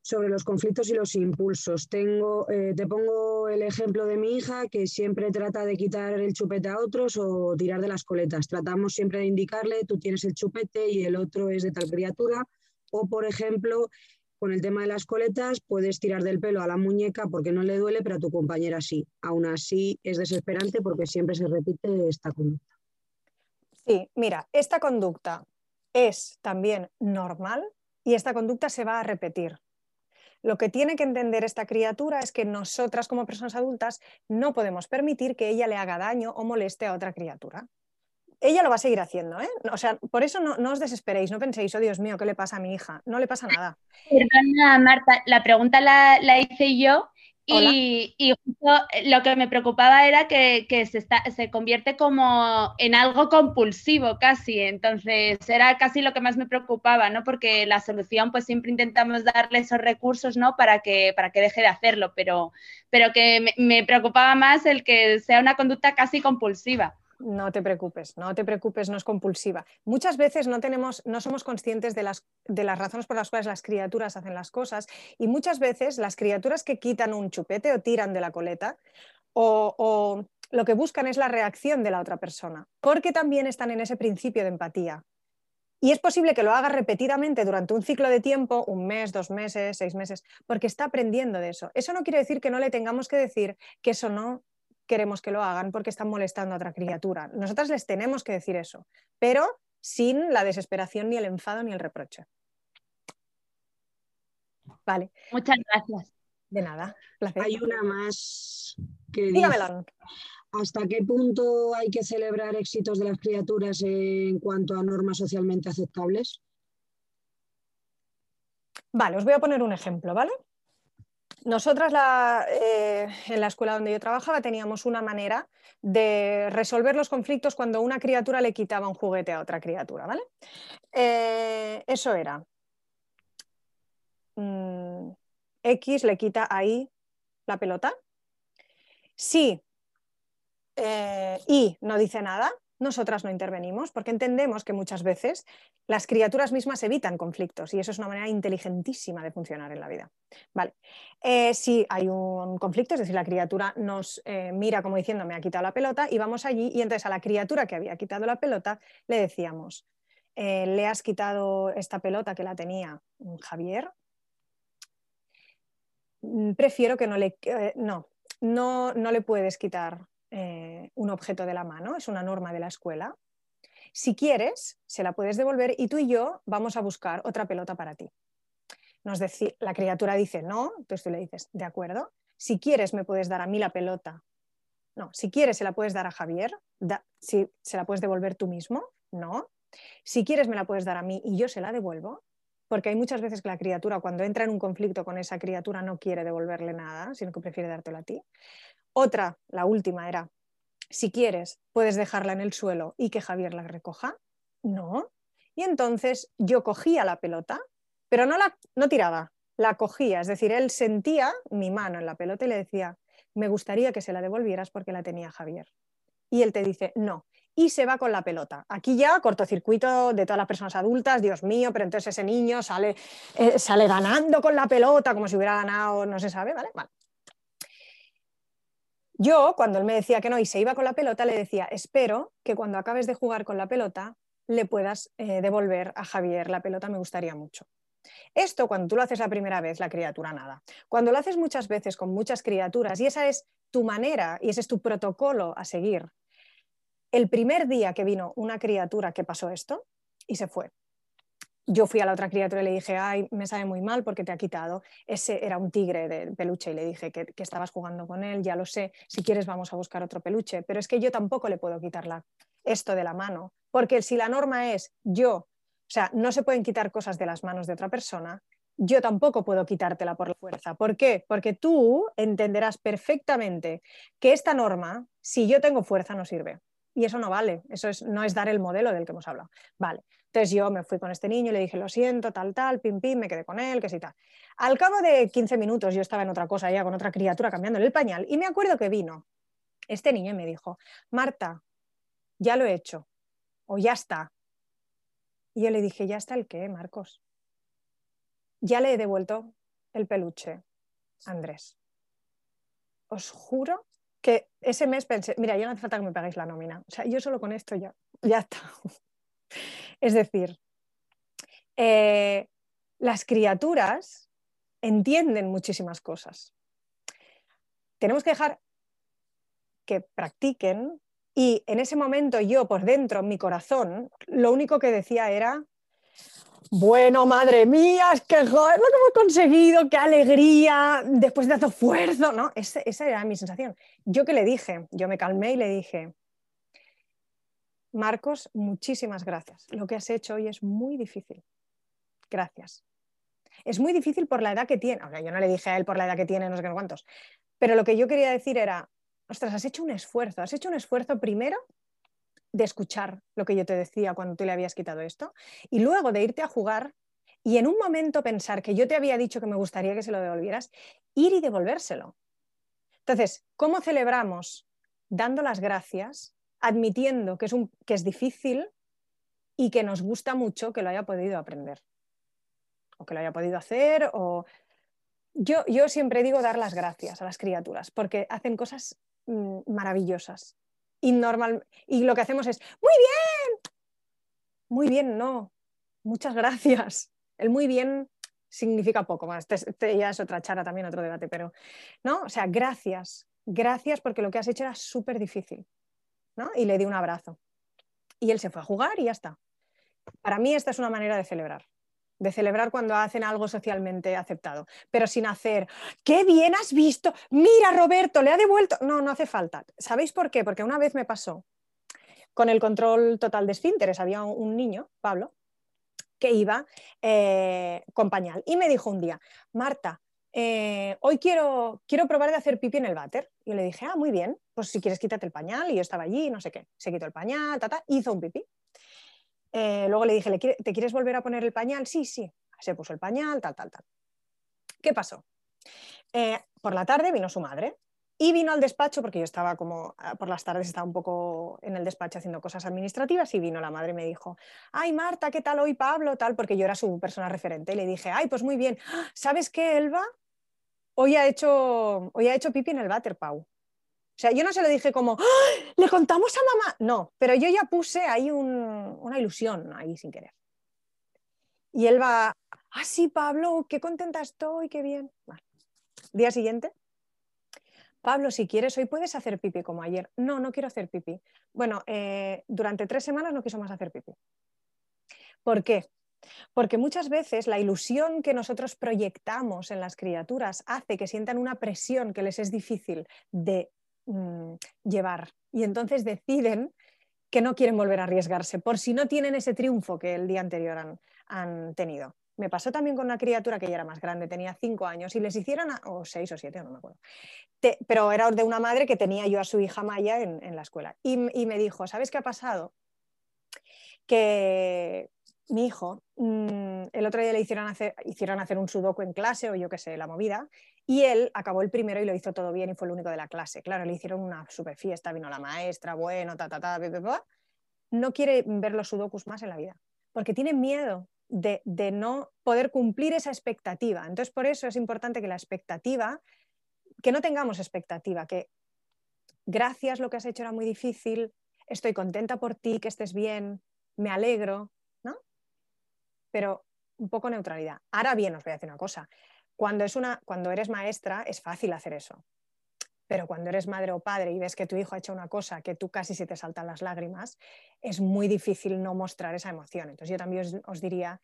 sobre los conflictos y los impulsos. Tengo, eh, te pongo el ejemplo de mi hija que siempre trata de quitar el chupete a otros o tirar de las coletas. Tratamos siempre de indicarle, tú tienes el chupete y el otro es de tal criatura. O, por ejemplo, con el tema de las coletas puedes tirar del pelo a la muñeca porque no le duele, pero a tu compañera sí. Aún así es desesperante porque siempre se repite esta conducta. Sí, mira, esta conducta es también normal y esta conducta se va a repetir. Lo que tiene que entender esta criatura es que nosotras como personas adultas no podemos permitir que ella le haga daño o moleste a otra criatura ella lo va a seguir haciendo, ¿eh? O sea, por eso no, os desesperéis, no penséis, oh Dios mío, ¿qué le pasa a mi hija? No le pasa nada. Perdona, Marta, la pregunta la, hice yo y, justo lo que me preocupaba era que, se, está, se convierte como en algo compulsivo casi, entonces era casi lo que más me preocupaba, ¿no? Porque la solución, pues siempre intentamos darle esos recursos, ¿no? Para que, para que deje de hacerlo, pero, pero que me preocupaba más el que sea una conducta casi compulsiva. No te preocupes, no te preocupes, no es compulsiva. Muchas veces no, tenemos, no somos conscientes de las, de las razones por las cuales las criaturas hacen las cosas y muchas veces las criaturas que quitan un chupete o tiran de la coleta o, lo que buscan es la reacción de la otra persona, porque también están en ese principio de empatía. Y es posible que lo haga repetidamente durante un ciclo de tiempo, un mes, dos meses, seis meses, porque está aprendiendo de eso. Eso no quiere decir que no le tengamos que decir que eso no queremos que lo hagan porque están molestando a otra criatura. Nosotras les tenemos que decir eso, pero sin la desesperación, ni el enfado, ni el reproche. Vale. Muchas gracias. De nada. Hay una más que Dígamelo. ¿Hasta qué punto hay que celebrar éxitos de las criaturas en cuanto a normas socialmente aceptables? Vale, os voy a poner un ejemplo, ¿vale? Nosotras eh, en la escuela donde yo trabajaba teníamos una manera de resolver los conflictos cuando una criatura le quitaba un juguete a otra criatura, ¿vale? Eh, eso era. Mm, X le quita ahí la pelota. Si eh, y no dice nada, nosotras no intervenimos porque entendemos que muchas veces las criaturas mismas evitan conflictos y eso es una manera inteligentísima de funcionar en la vida. Vale. Eh, si hay un conflicto, es decir, la criatura nos eh, mira como diciendo me ha quitado la pelota y vamos allí y entonces a la criatura que había quitado la pelota le decíamos le has quitado esta pelota que la tenía Javier. Mm, prefiero que no le... no, no, no le puedes quitar eh, un objeto de la mano, es una norma de la escuela. Si quieres, se la puedes devolver y tú y yo vamos a buscar otra pelota para ti. Nos la criatura dice no, entonces tú le dices, de acuerdo, si quieres me puedes dar a mí la pelota. No, si quieres se la puedes dar a Javier, si se la puedes devolver tú mismo, no. Si quieres me la puedes dar a mí y yo se la devuelvo, porque hay muchas veces que la criatura cuando entra en un conflicto con esa criatura no quiere devolverle nada, sino que prefiere dártelo a ti. Otra, la última era, si quieres, puedes dejarla en el suelo y que Javier la recoja. No. Y entonces yo cogía la pelota, pero no la no tiraba, la cogía. Es decir, él sentía mi mano en la pelota y le decía, me gustaría que se la devolvieras porque la tenía Javier. Y él te dice, no. Y se va con la pelota. Aquí ya cortocircuito de todas las personas adultas, Dios mío, pero entonces ese niño sale, eh, sale ganando con la pelota como si hubiera ganado, no se sabe, ¿vale? Vale. Yo, cuando él me decía que no y se iba con la pelota, le decía, espero que cuando acabes de jugar con la pelota le puedas eh, devolver a Javier la pelota, me gustaría mucho. Esto cuando tú lo haces la primera vez, la criatura nada. Cuando lo haces muchas veces con muchas criaturas y esa es tu manera y ese es tu protocolo a seguir, el primer día que vino una criatura que pasó esto y se fue, yo fui a la otra criatura y le dije, ay, me sabe muy mal porque te ha quitado. Ese era un tigre de peluche y le dije que, estabas jugando con él, ya lo sé, si quieres vamos a buscar otro peluche. Pero es que yo tampoco le puedo quitar esto de la mano, porque si la norma es yo, o sea, no se pueden quitar cosas de las manos de otra persona, yo tampoco puedo quitártela por la fuerza. ¿Por qué? Porque tú entenderás perfectamente que esta norma, si yo tengo fuerza, no sirve. Y eso no vale, eso no es dar el modelo del que hemos hablado. Vale, entonces yo me fui con este niño le dije, lo siento, tal, tal, pim, pim, me quedé con él, que sí, tal. Al cabo de 15 minutos yo estaba en otra cosa ya con otra criatura cambiándole el pañal y me acuerdo que vino este niño y me dijo, Marta, ya lo he hecho, o ya está. Y yo le dije, ¿ya está el qué, Marcos? Ya le he devuelto el peluche, Andrés. Os juro que ese mes pensé, mira, ya no hace falta que me paguéis la nómina. O sea, yo solo con esto ya, ya está. Es decir, eh, las criaturas entienden muchísimas cosas. Tenemos que dejar que practiquen y en ese momento yo por dentro, en mi corazón, lo único que decía era, bueno, madre mía, es que lo que hemos conseguido, qué alegría, después de tanto esfuerzo, ¿no? esa era mi sensación. Yo que le dije, yo me calmé y le dije, Marcos, muchísimas gracias. Lo que has hecho hoy es muy difícil. Gracias. Es muy difícil por la edad que tiene. yo no le dije a él por la edad que tiene, no sé cuántos. Pero lo que yo quería decir era, ostras, has hecho un esfuerzo. Has hecho un esfuerzo primero de escuchar lo que yo te decía cuando tú le habías quitado esto y luego de irte a jugar y en un momento pensar que yo te había dicho que me gustaría que se lo devolvieras, ir y devolvérselo. Entonces, ¿cómo celebramos? Dando las gracias, admitiendo que es, un, que es difícil y que nos gusta mucho que lo haya podido aprender o que lo haya podido hacer o yo, yo siempre digo dar las gracias a las criaturas porque hacen cosas mm, maravillosas. Y, normal, y lo que hacemos es, muy bien, muy bien, no, muchas gracias. El muy bien significa poco más. Este, este, ya es otra charla también, otro debate, pero, ¿no? O sea, gracias, gracias porque lo que has hecho era súper difícil, ¿no? Y le di un abrazo. Y él se fue a jugar y ya está. Para mí esta es una manera de celebrar de celebrar cuando hacen algo socialmente aceptado, pero sin hacer, qué bien has visto, mira Roberto, le ha devuelto. No, no hace falta. ¿Sabéis por qué? Porque una vez me pasó con el control total de esfínteres, había un niño, Pablo, que iba eh, con pañal y me dijo un día, Marta, eh, hoy quiero, quiero probar de hacer pipi en el váter. Y le dije, ah, muy bien, pues si quieres quítate el pañal. Y yo estaba allí, no sé qué. Se quitó el pañal, ta, hizo un pipí. Eh, luego le dije, ¿te quieres volver a poner el pañal? Sí, sí. Se puso el pañal, tal, tal, tal. ¿Qué pasó? Eh, por la tarde vino su madre y vino al despacho, porque yo estaba como, ah, por las tardes estaba un poco en el despacho haciendo cosas administrativas y vino la madre y me dijo, ay Marta, ¿qué tal hoy Pablo? Tal, porque yo era su persona referente. Y le dije, ay, pues muy bien. ¿Sabes qué, Elba? Hoy ha hecho, hoy ha hecho pipi en el váter, Pau. O sea, yo no se lo dije como, ¡Ah! le contamos a mamá. No, pero yo ya puse ahí una ilusión, ahí sin querer. Y él va, ah, sí, Pablo, qué contenta estoy, qué bien. Día siguiente, Pablo, si quieres, hoy puedes hacer pipi como ayer. No, no quiero hacer pipi. Bueno, eh, durante tres semanas no quiso más hacer pipi. ¿Por qué? Porque muchas veces la ilusión que nosotros proyectamos en las criaturas hace que sientan una presión que les es difícil de Mm, llevar. Y entonces deciden que no quieren volver a arriesgarse por si no tienen ese triunfo que el día anterior han, tenido. Me pasó también con una criatura que ya era más grande, tenía cinco años, y les hicieran, o seis o siete, no me acuerdo, pero era de una madre que tenía yo a su hija Maya en, la escuela. Y, y, me dijo, ¿sabes qué ha pasado? Que mi hijo, mm, el otro día le hicieron hacer, hicieron hacer un sudoku en clase o yo qué sé, la movida, y él acabó el primero y lo hizo todo bien y fue el único de la clase. Claro, le hicieron una super fiesta, vino la maestra, bueno, ta, ta, ta, No quiere ver los sudokus más en la vida, porque tiene miedo de, de no poder cumplir esa expectativa. Entonces, por eso es importante que la expectativa, que no tengamos expectativa, que gracias, lo que has hecho era muy difícil, estoy contenta por ti, que estés bien, me alegro, pero un poco neutralidad. Ahora bien, os voy a decir una cosa. Cuando, es una, cuando eres maestra es fácil hacer eso. Pero cuando eres madre o padre y ves que tu hijo ha hecho una cosa que tú casi se te saltan las lágrimas, es muy difícil no mostrar esa emoción. Entonces yo también os, diría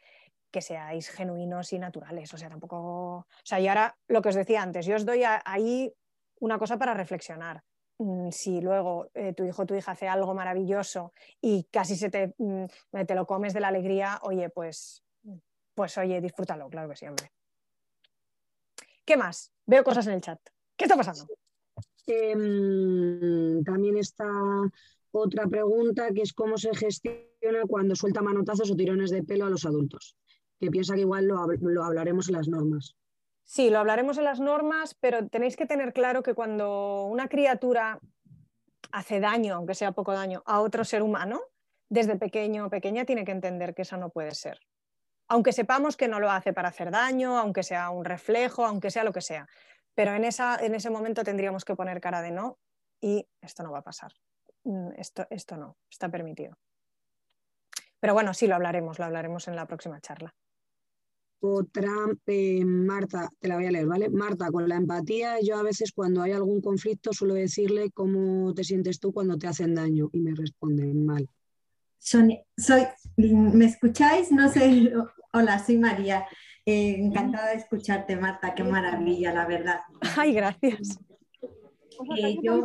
que seáis genuinos y naturales. O sea, tampoco. O sea, y ahora lo que os decía antes, yo os doy ahí una cosa para reflexionar. Mm, si luego eh, tu hijo o tu hija hace algo maravilloso y casi se te, mm, te, lo comes de la alegría, oye, pues, pues oye, disfrútalo, claro que sí, hombre. ¿Qué más? Veo cosas en el chat. ¿Qué está pasando? Em, también está otra pregunta que es cómo se gestiona cuando suelta manotazos o tirones de pelo a los adultos, que piensa que igual lo hablaremos en las normas. Sí, lo hablaremos en las normas, pero tenéis que tener claro que cuando una criatura hace daño, aunque sea poco daño, a otro ser humano, desde pequeño o pequeña tiene que entender que eso no puede ser. Aunque sepamos que no lo hace para hacer daño, aunque sea un reflejo, aunque sea lo que sea. Pero en, esa, en ese momento tendríamos que poner cara de no y esto no va a pasar. Mm, esto, esto no, está permitido. Pero bueno, sí lo hablaremos, lo hablaremos en la próxima charla. Otra, eh, Marta, te la voy a leer, ¿vale? Marta, con la empatía, yo a veces cuando hay algún conflicto suelo decirle cómo te sientes tú cuando te hacen daño y me responden mal. Sonia, soy, ¿me escucháis? No sé, hola, soy María. Eh, encantada de escucharte, Marta, qué maravilla, la verdad. Ay, gracias. Eh, yo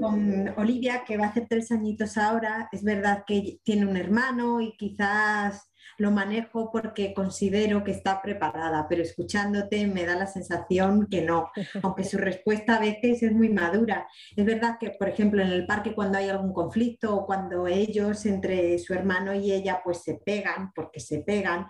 con Olivia, que va a hacer tres añitos ahora, es verdad que tiene un hermano y quizás lo manejo porque considero que está preparada, pero escuchándote me da la sensación que no, aunque su respuesta a veces es muy madura. Es verdad que, por ejemplo, en el parque cuando hay algún conflicto o cuando ellos entre su hermano y ella pues se pegan, porque se pegan,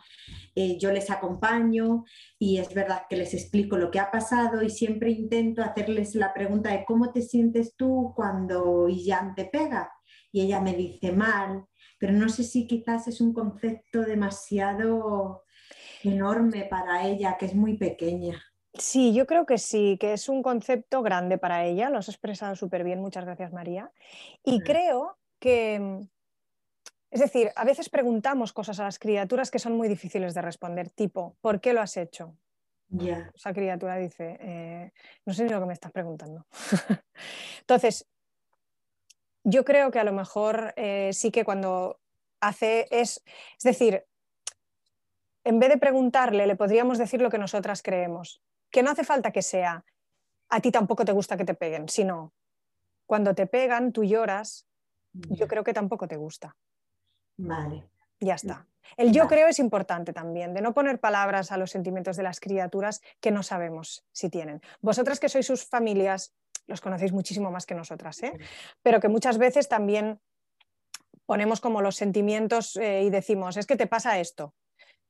eh, yo les acompaño y es verdad que les explico lo que ha pasado y siempre intento hacerles la pregunta de cómo te sientes tú cuando Ian te pega. Y ella me dice mal, pero no sé si quizás es un concepto demasiado enorme para ella, que es muy pequeña. Sí, yo creo que sí, que es un concepto grande para ella, lo has expresado súper bien, muchas gracias María. Y creo que, es decir, a veces preguntamos cosas a las criaturas que son muy difíciles de responder, tipo, ¿por qué lo has hecho? Esa criatura dice, eh, no sé ni lo que me estás preguntando. Entonces, yo creo que a lo mejor eh, sí que cuando hace es, es decir, en vez de preguntarle, le podríamos decir lo que nosotras creemos que no hace falta que sea a ti tampoco te gusta que te peguen, sino cuando te pegan, tú lloras, yo creo que tampoco te gusta. Vale. Ya está. El yo creo es importante también, de no poner palabras a los sentimientos de las criaturas que no sabemos si tienen. Vosotras que sois sus familias, los conocéis muchísimo más que nosotras, ¿eh? pero que muchas veces también ponemos como los sentimientos eh, y decimos, es que te pasa esto.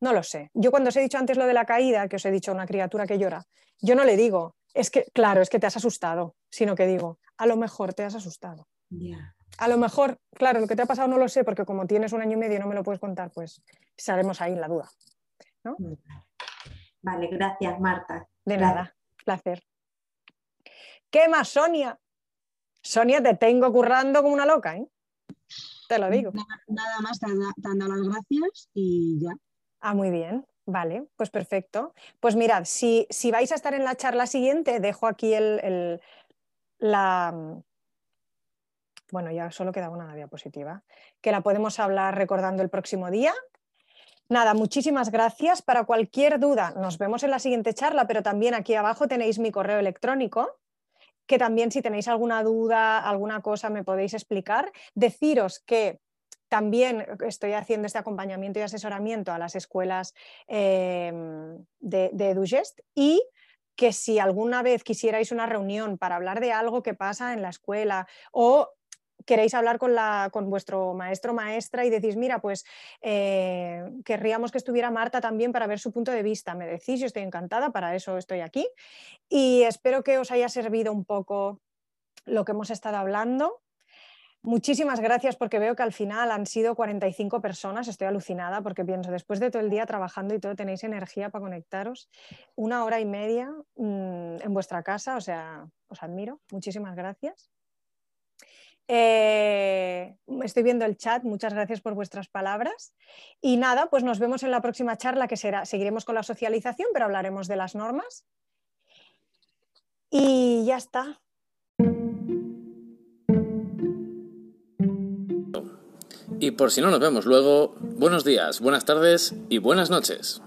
No lo sé. Yo cuando os he dicho antes lo de la caída, que os he dicho una criatura que llora, yo no le digo, es que, claro, es que te has asustado, sino que digo, a lo mejor te has asustado. A lo mejor, claro, lo que te ha pasado no lo sé, porque como tienes un año y medio y no me lo puedes contar, pues estaremos ahí en la duda. Vale, gracias, Marta. De nada, placer. ¿Qué más, Sonia? Sonia, te tengo currando como una loca, ¿eh? Te lo digo. Nada, más, te han dado las gracias y ya. Ah, muy bien. Vale, pues perfecto. Pues mirad, si, si, vais a estar en la charla siguiente, dejo aquí el, la... Bueno, ya solo queda una diapositiva, que la podemos hablar recordando el próximo día. Nada, muchísimas gracias. Para cualquier duda, nos vemos en la siguiente charla, pero también aquí abajo tenéis mi correo electrónico, que también si tenéis alguna duda, alguna cosa, me podéis explicar. Deciros que también estoy haciendo este acompañamiento y asesoramiento a las escuelas em, de, de EduGest y que si alguna vez quisierais una reunión para hablar de algo que pasa en la escuela o queréis hablar con, la, con vuestro maestro maestra y decís, mira, pues eh, querríamos que estuviera Marta también para ver su punto de vista. Me decís, yo estoy encantada, para eso estoy aquí. Y espero que os haya servido un poco lo que hemos estado hablando. Muchísimas gracias porque veo que al final han sido 45 personas. Estoy alucinada porque pienso, después de todo el día trabajando y todo, tenéis energía para conectaros. Una hora y media mm, en vuestra casa, o sea, os admiro. Muchísimas gracias. Eh, estoy viendo el chat, muchas gracias por vuestras palabras. Y nada, pues nos vemos en la próxima charla que será, seguiremos con la socialización, pero hablaremos de las normas. Y ya está. Y por si no nos vemos luego, buenos días, buenas tardes y buenas noches.